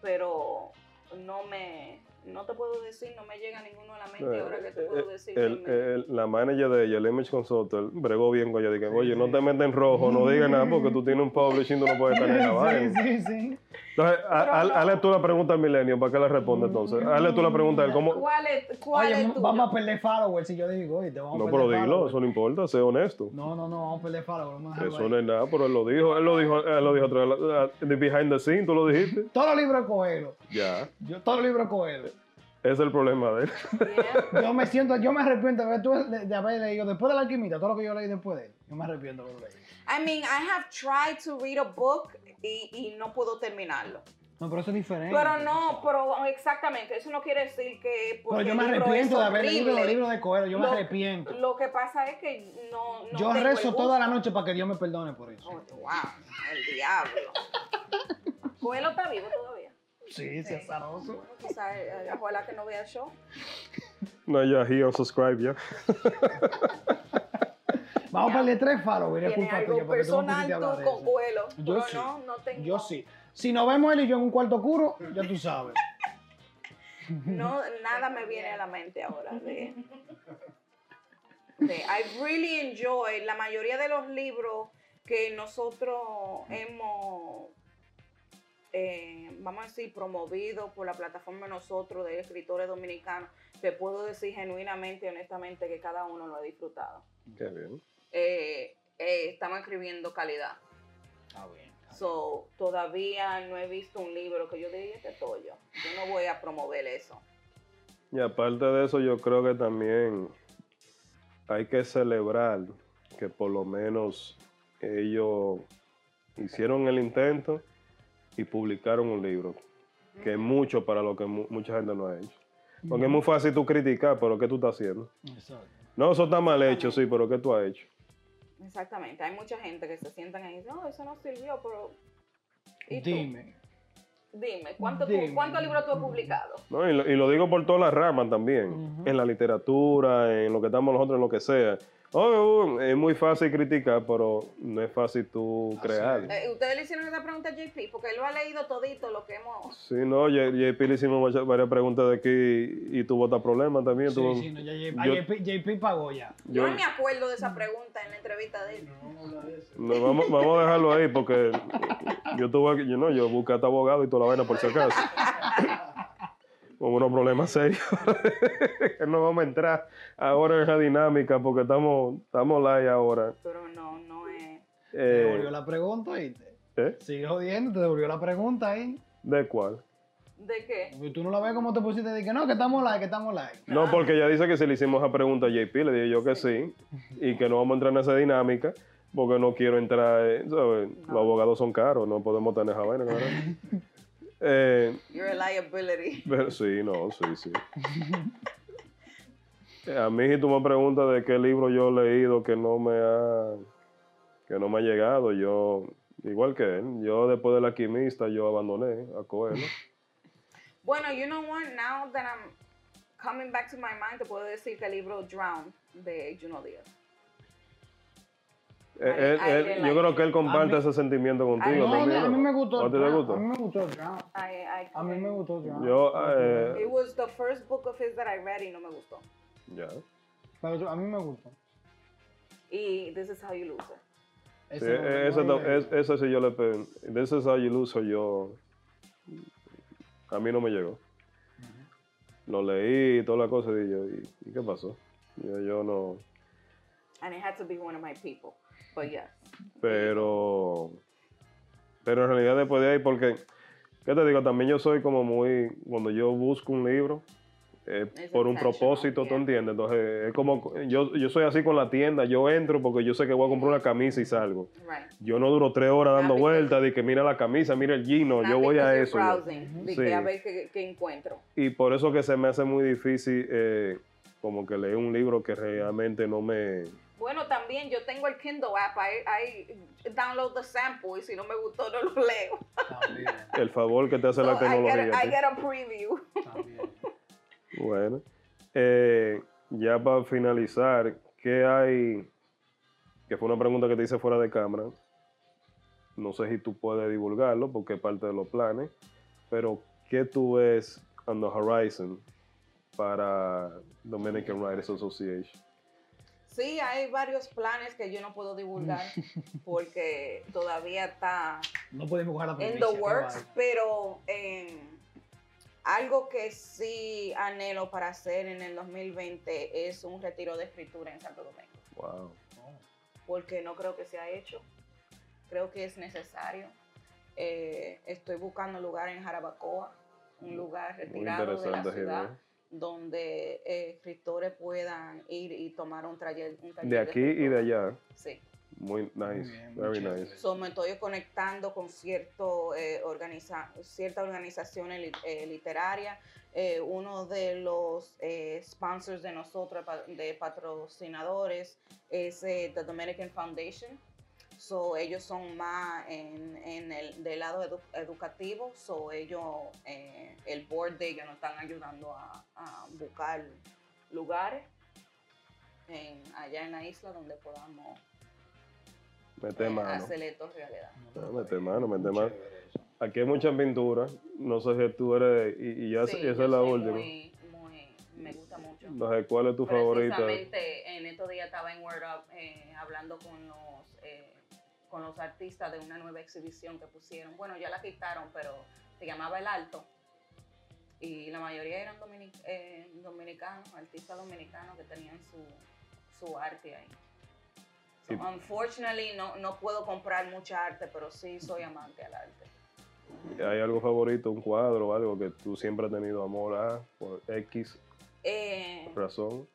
Speaker 3: pero no me no te puedo decir, no me llega ninguno a la mente ahora que te puedo decir.
Speaker 2: El-
Speaker 3: que me-
Speaker 2: el- la manager de ella, el Image Consultant, bregó bien con ella. Dije, oye,
Speaker 4: sí.
Speaker 2: no te metas en rojo, no digas nada porque tú tienes un publishing, tú no puedes estar en la vaina.
Speaker 4: Sí, sí, sí.
Speaker 2: Entonces, a-
Speaker 3: Pero no.
Speaker 2: hazle tú la pregunta al Milenio para que le responda entonces. Hazle tú la pregunta a él. ¿Cómo?
Speaker 3: ¿Cuál es, cuál
Speaker 4: Oye,
Speaker 3: es
Speaker 4: vamos a perder followers si yo digo, oye, te vamos
Speaker 2: No,
Speaker 4: a
Speaker 2: pero
Speaker 4: perder
Speaker 2: dilo,
Speaker 4: followers.
Speaker 2: eso no importa, sé honesto.
Speaker 4: No, no, no, vamos a perder followers. Vamos a
Speaker 2: Eso no es nada, pero él lo dijo, él lo dijo, él lo dijo otra vez, behind the scene, tú lo dijiste.
Speaker 4: Todos los libros de Coelho.
Speaker 2: Ya,
Speaker 4: Yo, todos los libros de Coelho.
Speaker 2: ese es el problema de él.
Speaker 3: Yeah.
Speaker 4: Yo me siento, yo me arrepiento de, de, de haber leído después de la alquimista, todo lo que yo leí después de él. Yo me arrepiento de haberlo leído.
Speaker 3: I mean, I have tried to read a book y, y no puedo terminarlo.
Speaker 4: No, pero eso es diferente.
Speaker 3: Pero no, pero exactamente, eso no quiere decir que
Speaker 4: Pero yo me
Speaker 3: el libro
Speaker 4: arrepiento
Speaker 3: es
Speaker 4: de haber leído los
Speaker 3: horrible.
Speaker 4: libros de Coelho. Yo me arrepiento.
Speaker 3: Lo que pasa es que no, no
Speaker 4: yo rezo
Speaker 3: el
Speaker 4: toda la noche para que Dios me perdone por eso.
Speaker 3: Oh, wow, el diablo. Coelho está vivo todavía.
Speaker 4: Sí, sí, azaroso.
Speaker 3: Bueno, quizás, eh, ojalá que no vea el show.
Speaker 2: No, ya, he unsubscribe ya.
Speaker 4: Vamos a perder tres. Es
Speaker 3: Tiene
Speaker 4: culpa tuya
Speaker 3: personal tú con
Speaker 4: eso.
Speaker 3: Coelho.
Speaker 4: Yo
Speaker 3: pero
Speaker 4: sí.
Speaker 3: no, no tengo.
Speaker 4: Yo sí. Si nos vemos él y yo en un cuarto oscuro, ya tú sabes.
Speaker 3: No, nada me viene a la mente ahora de, de- I really enjoy la mayoría de los libros que nosotros hemos, eh, vamos a decir, promovido por la plataforma de nosotros de escritores dominicanos. Te puedo decir genuinamente y honestamente que cada uno lo ha disfrutado.
Speaker 2: Qué bien.
Speaker 3: Eh, eh, estamos escribiendo calidad.
Speaker 4: Está bien.
Speaker 3: So, todavía no he visto un libro que yo diga este tollo. Yo no voy a promover eso.
Speaker 2: Y aparte de eso, yo creo que también hay que celebrar que por lo menos ellos hicieron el intento y publicaron un libro, que es mucho para lo que mu- mucha gente no ha hecho. Porque es muy fácil tú criticar, pero ¿qué tú estás haciendo?
Speaker 4: Exacto.
Speaker 2: No, eso está mal hecho, sí, pero ¿qué tú has hecho?
Speaker 3: Exactamente. Hay mucha gente que se sientan ahí y dicen, no, eso no sirvió, pero... ¿Y?
Speaker 4: Dime.
Speaker 3: Dime, ¿cuánto, tú-
Speaker 4: Dime.
Speaker 3: ¿cuántos libros tú has publicado?
Speaker 2: ¿no? Y, lo, y lo digo por todas las ramas también, en la literatura, en lo que estamos nosotros, en lo que sea. Oh, es muy fácil criticar, pero no es fácil tú crear.
Speaker 3: Eh, Ustedes le hicieron esa pregunta a JP, porque él lo ha leído todito lo que hemos...
Speaker 2: Sí, no, J- JP le hicimos varias preguntas de aquí y tuvo otro problema también.
Speaker 4: Sí,
Speaker 2: tuvo-
Speaker 4: sí, no, ya JP,
Speaker 2: yo-
Speaker 4: JP, JP pagó ya.
Speaker 3: Yo,
Speaker 2: yo-
Speaker 3: no me acuerdo de esa pregunta en la entrevista de él.
Speaker 2: no, vamos, vamos a dejarlo ahí porque yo tuve que- yo no, yo busqué a este abogado y toda la vaina por si acaso. Con unos problemas serios. que no vamos a entrar ahora en esa dinámica porque estamos, estamos live ahora.
Speaker 3: Pero no, no es...
Speaker 4: Te
Speaker 2: Eh,
Speaker 4: devolvió la pregunta, ¿oíste?
Speaker 2: ¿eh?
Speaker 4: Sigue jodiendo, te devolvió la pregunta ahí.
Speaker 2: ¿De cuál?
Speaker 3: ¿De qué?
Speaker 4: Y tú no la ves como te pusiste de que no, que estamos live, que estamos live.
Speaker 2: No, porque ella dice que si le hicimos esa pregunta a JP, le dije yo que sí, y que no vamos a entrar en esa dinámica, porque no quiero entrar, eh, ¿sabes? Los abogados son caros, no podemos tener esa vaina, ¿verdad? eh,
Speaker 3: You're a liability.
Speaker 2: pero sí, no, sí, sí. A mí si tú me preguntas de qué libro yo he leído que no me ha, que no me ha llegado, yo, igual que él, yo después del alquimista, yo abandoné a Coelho.
Speaker 3: Bueno, you know what? Now that I'm coming back to my mind, te puedo decir que el libro Drown de Juno Díaz.
Speaker 2: Eh, él- él- yo creo
Speaker 3: it.
Speaker 2: que él comparte
Speaker 4: A mí-
Speaker 2: ese sentimiento contigo
Speaker 4: No, a mí, a mí me gustó.
Speaker 2: ¿A ti te gustó?
Speaker 4: A mí me gustó Drown.
Speaker 3: I, I
Speaker 4: A mí me gustó.
Speaker 2: Yo, eh,
Speaker 3: It was the first book of his that I read y no me gustó.
Speaker 2: ya.
Speaker 4: Pero a mí me gustó.
Speaker 3: Y This is how you lose it.
Speaker 2: Sí,
Speaker 4: Ese no-
Speaker 2: eh, ese,
Speaker 4: no
Speaker 2: to-
Speaker 4: leí.
Speaker 2: es- ese sí yo le pedí. De ese How You Lose yo. A mí no me llegó. Lo leí y toda la cosa y yo, ¿y, y qué pasó? Yo, yo no.
Speaker 3: And it had to be one of my people. But yes.
Speaker 2: Pero. Pero en realidad después de ahí, porque. ¿Qué te digo? También yo soy como muy. Cuando yo busco un libro. eh, por un propósito, ¿tú entiendes? Entonces, es como, yo, yo soy así con la tienda, yo entro porque yo sé que voy a comprar una camisa y salgo.
Speaker 3: Right.
Speaker 2: Yo no duro tres horas dando
Speaker 3: because-
Speaker 2: vueltas de que mira la camisa, mira el jean, no,
Speaker 3: Not
Speaker 2: yo voy a eso.
Speaker 3: browsing, de
Speaker 2: Sí.
Speaker 3: que a ver qué, qué encuentro.
Speaker 2: Y por eso que se me hace muy difícil eh, como que leer un libro que realmente no me...
Speaker 3: Bueno, también yo tengo el Kindle app, I, I download the sample y si no me gustó no lo leo.
Speaker 4: También,
Speaker 2: El favor que te hace la
Speaker 3: So I, get
Speaker 2: tecnología.
Speaker 3: a, I get a preview.
Speaker 4: también.
Speaker 2: Bueno, eh, ya para finalizar, ¿qué hay? Que fue una pregunta que te hice fuera de cámara. No sé si tú puedes divulgarlo porque es parte de los planes, pero ¿qué tú ves on the horizon para Dominican Writers Association?
Speaker 3: Sí, hay varios planes que yo no puedo divulgar porque todavía está
Speaker 4: No podemos coger la
Speaker 3: in
Speaker 4: primicia,
Speaker 3: the works, pero eh, algo que sí anhelo para hacer en el 2020 es un retiro de escritura en Santo Domingo,
Speaker 2: Wow.
Speaker 3: porque no creo que se ha hecho, creo que es necesario. Eh, estoy buscando un lugar en Jarabacoa, un lugar
Speaker 2: Muy
Speaker 3: retirado de la ciudad. Donde eh, escritores puedan ir y tomar un taller. Un taller
Speaker 2: De aquí y de allá.
Speaker 3: Sí.
Speaker 2: Muy nice,
Speaker 4: Muy bien,
Speaker 2: very nice.
Speaker 3: So, me estoy conectando con cierto, eh, organiza cierta organizaciones li- eh, literarias. Eh, uno de los eh, sponsors de nosotros, de patrocinadores, es eh, The Dominican Foundation. So, ellos son más en, en el del lado edu- educativo. So, ellos, eh, el board de ellos nos están ayudando a, a buscar lugares en- allá en la isla donde podamos
Speaker 2: Mete
Speaker 3: eh,
Speaker 2: mano.
Speaker 3: hacer esto realidad.
Speaker 2: Ah, Mete mano, mete mano. Aquí hay muchas pinturas. No sé si tú eres. Y, y ya
Speaker 3: Sí,
Speaker 2: esa es la última.
Speaker 3: Muy, muy, me gusta mucho.
Speaker 2: Entonces, ¿cuál es tu favorita?
Speaker 3: Precisamente en estos días estaba en Word Up eh, hablando con los, con los artistas de una nueva exhibición que pusieron. Bueno, ya la quitaron, pero se llamaba El Alto. Y la mayoría eran eh, dominicanos, artistas dominicanos que tenían su, su arte ahí. So, unfortunately, no, no puedo comprar mucha arte, pero sí soy amante al arte.
Speaker 2: ¿Hay algo favorito, un cuadro o algo que tú siempre has tenido amor a por X
Speaker 3: Eh,
Speaker 2: razón?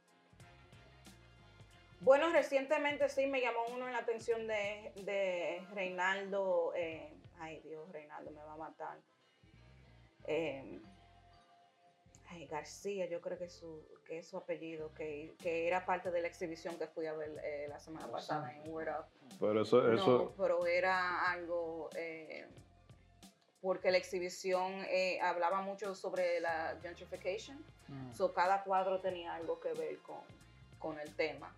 Speaker 3: Bueno, recientemente sí me llamó uno en la atención de, de Reinaldo. eh, ay, Dios, Reinaldo me va a matar. Eh, ay, García, yo creo que es su, que es su apellido, que, que era parte de la exhibición que fui a ver eh, la semana pasada en Word Up.
Speaker 2: Pero eso,
Speaker 3: No,
Speaker 2: eso,
Speaker 3: pero era algo, eh, porque la exhibición eh, hablaba mucho sobre la gentrification.
Speaker 4: Mm.
Speaker 3: So, cada cuadro tenía algo que ver con, con el tema.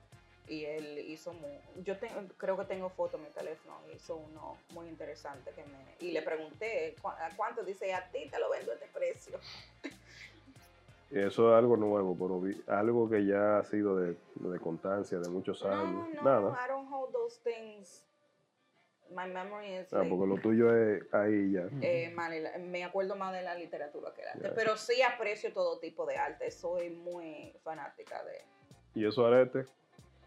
Speaker 3: Y él hizo muy. Yo tengo, creo que tengo foto en mi teléfono. Hizo uno muy interesante. que me Y le pregunté "¿Cu- a cuánto. Dice, a ti te lo vendo a este precio.
Speaker 2: eso es algo nuevo, pero vi- algo que ya ha sido de, de constancia de muchos
Speaker 3: No,
Speaker 2: años.
Speaker 3: no,
Speaker 2: Nada.
Speaker 3: I don't hold those things. My memory is.
Speaker 2: Ah,
Speaker 3: like,
Speaker 2: porque lo tuyo es ahí ya.
Speaker 3: eh, me acuerdo más de la literatura que el arte. Pero sí aprecio todo tipo de arte. Soy muy fanática de.
Speaker 2: ¿Y eso arete?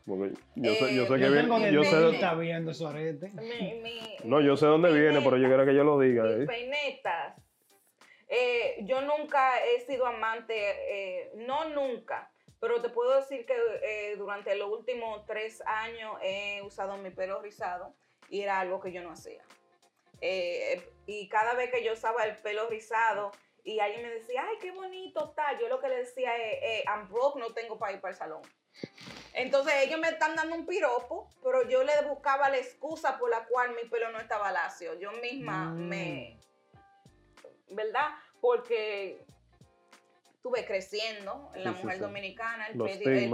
Speaker 2: Porque yo sé, yo sé
Speaker 3: Eh,
Speaker 2: que
Speaker 4: Yo
Speaker 2: viene, yo sé,
Speaker 4: está viendo eso arete.
Speaker 3: Mi, mi-
Speaker 2: no, yo sé dónde viene, pero yo quiero que yo lo diga.
Speaker 3: mis
Speaker 2: ¿eh?
Speaker 3: peinetas. Eh, yo nunca he sido amante, eh, no nunca, pero te puedo decir que eh, durante los últimos tres años he usado mi pelo rizado y era algo que yo no hacía. Eh, y cada vez que yo usaba el pelo rizado y alguien me decía, ay, qué bonito tal, yo lo que le decía es, eh, I'm broke, no tengo para ir para el salón. Entonces ellos me están dando un piropo, pero yo le buscaba la excusa por la cual mi pelo no estaba lacio. Yo misma
Speaker 4: Mm.
Speaker 3: me... ¿Verdad? Porque estuve creciendo en la
Speaker 2: Sí,
Speaker 3: mujer
Speaker 2: sí.
Speaker 3: dominicana, el,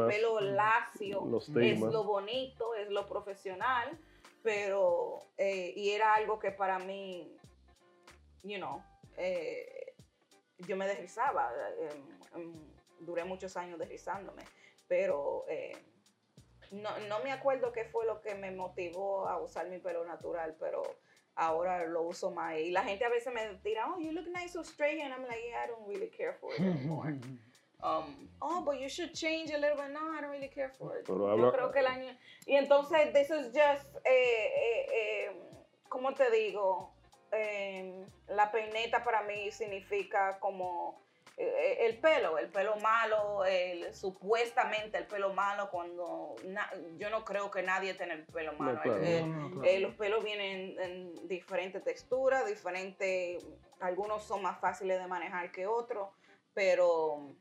Speaker 3: pelo lacio es lo bonito, es lo profesional, pero, eh, y era algo que para mí, you know, eh, yo me desrizaba, eh, em, duré muchos años desrizándome, pero eh, no, no me acuerdo qué fue lo que me motivó a usar mi pelo natural, pero ahora lo uso más. Y la gente a veces me tira, oh, you look nice so straight, and I'm like, yeah, I don't really care for it anymore. Um, oh, but you should change a little bit. No, I don't really care for it.
Speaker 2: Pero
Speaker 3: Yo
Speaker 2: habla-
Speaker 3: creo que el año... Y entonces, this is just, eh, eh, eh, ¿cómo te digo? Eh, la peineta para mí significa como el pelo, el pelo malo, el, supuestamente el pelo malo cuando na- yo no creo que nadie tenga el pelo malo.
Speaker 2: claro.
Speaker 3: El- el-
Speaker 4: No, no, claro.
Speaker 3: eh, los pelos vienen en diferentes texturas, diferentes, algunos son más fáciles de manejar que otros, pero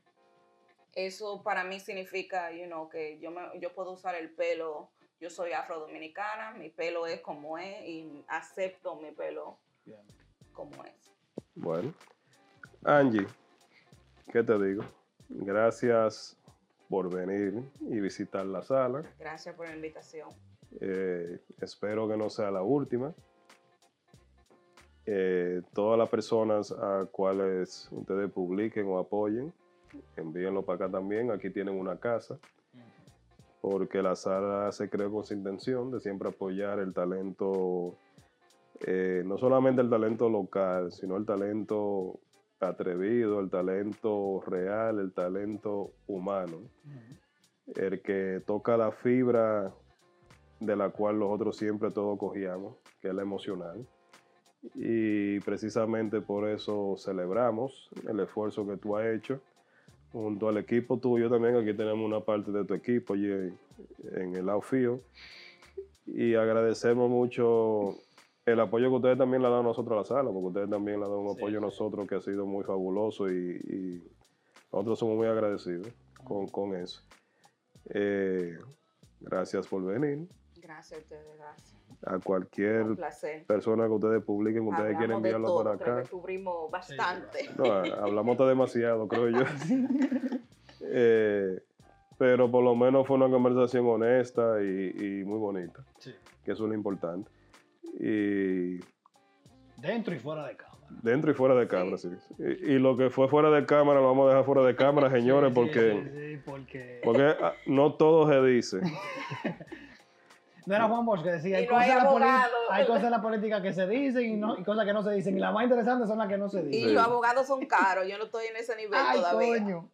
Speaker 3: eso para mí significa, you know, que yo, me- yo puedo usar el pelo, yo soy afrodominicana, mi pelo es como es y acepto mi pelo como es.
Speaker 2: Bueno, Angie, ¿qué te digo? Gracias por venir y visitar la sala.
Speaker 3: Gracias por la invitación.
Speaker 2: Eh, espero que no sea la última. Eh, todas las personas a cuales ustedes publiquen o apoyen, envíenlo para acá también. Aquí tienen una casa. Porque la sala se creó con esa intención de siempre apoyar el talento, eh, no solamente el talento local, sino el talento atrevido, el talento real, el talento humano. El que toca la fibra de la cual nosotros siempre todos cogíamos, que es la emocional. Y precisamente por eso celebramos el esfuerzo que tú has hecho junto al equipo tuyo también. Aquí tenemos una parte de tu equipo allí en, en el outfield. Y agradecemos mucho el apoyo que ustedes también le han dado a nosotros a la sala, porque ustedes también le han dado un apoyo a nosotros que ha sido muy fabuloso y, y nosotros somos muy agradecidos con, con eso. Eh, gracias por venir.
Speaker 3: Gracias a ustedes, gracias.
Speaker 2: A cualquier persona que ustedes publiquen, que ustedes quieren
Speaker 3: Hablamos de
Speaker 2: enviarlo
Speaker 3: todo,
Speaker 2: para
Speaker 3: creo
Speaker 2: acá.
Speaker 3: que cubrimos bastante.
Speaker 2: No, hablamos hasta demasiado, creo yo. Eh, pero por lo menos fue una conversación honesta y, y muy bonita,
Speaker 4: Sí.
Speaker 2: que eso es lo importante. Y
Speaker 4: Dentro y fuera de cámara.
Speaker 2: dentro y fuera de cámara, sí. Y, y lo que fue fuera de cámara lo vamos a dejar fuera de cámara, señores,
Speaker 4: Sí,
Speaker 2: porque,
Speaker 4: sí, sí, porque...
Speaker 2: porque ah, no todo se dice.
Speaker 4: No era Juan Bosch que decía,
Speaker 3: Y
Speaker 4: hay, cosas hay cosas en la política que se dicen y, no, y cosas que no se dicen. Y las más interesantes son las que no se
Speaker 3: Y
Speaker 4: dicen.
Speaker 3: los abogados son caros, yo no estoy en ese nivel
Speaker 4: Ay,
Speaker 3: todavía.
Speaker 4: coño.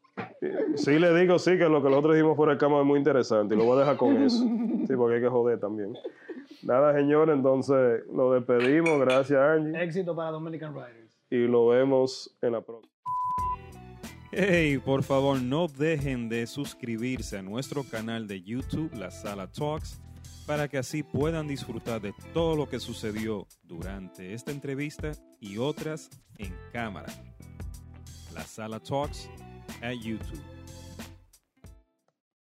Speaker 2: Sí le digo, sí, que lo que nosotros dijimos fuera de cámara es muy interesante y lo voy a dejar con eso. Sí, porque hay que joder también. Nada, señores, entonces lo despedimos. Gracias, Angie.
Speaker 4: Éxito para Dominican Riders.
Speaker 2: Y lo vemos en la próxima.
Speaker 1: Hey, por favor, no dejen de suscribirse a nuestro canal de YouTube, La Sala Talks, para que así puedan disfrutar de todo lo que sucedió durante esta entrevista y otras en cámara. La Sala Talks at YouTube.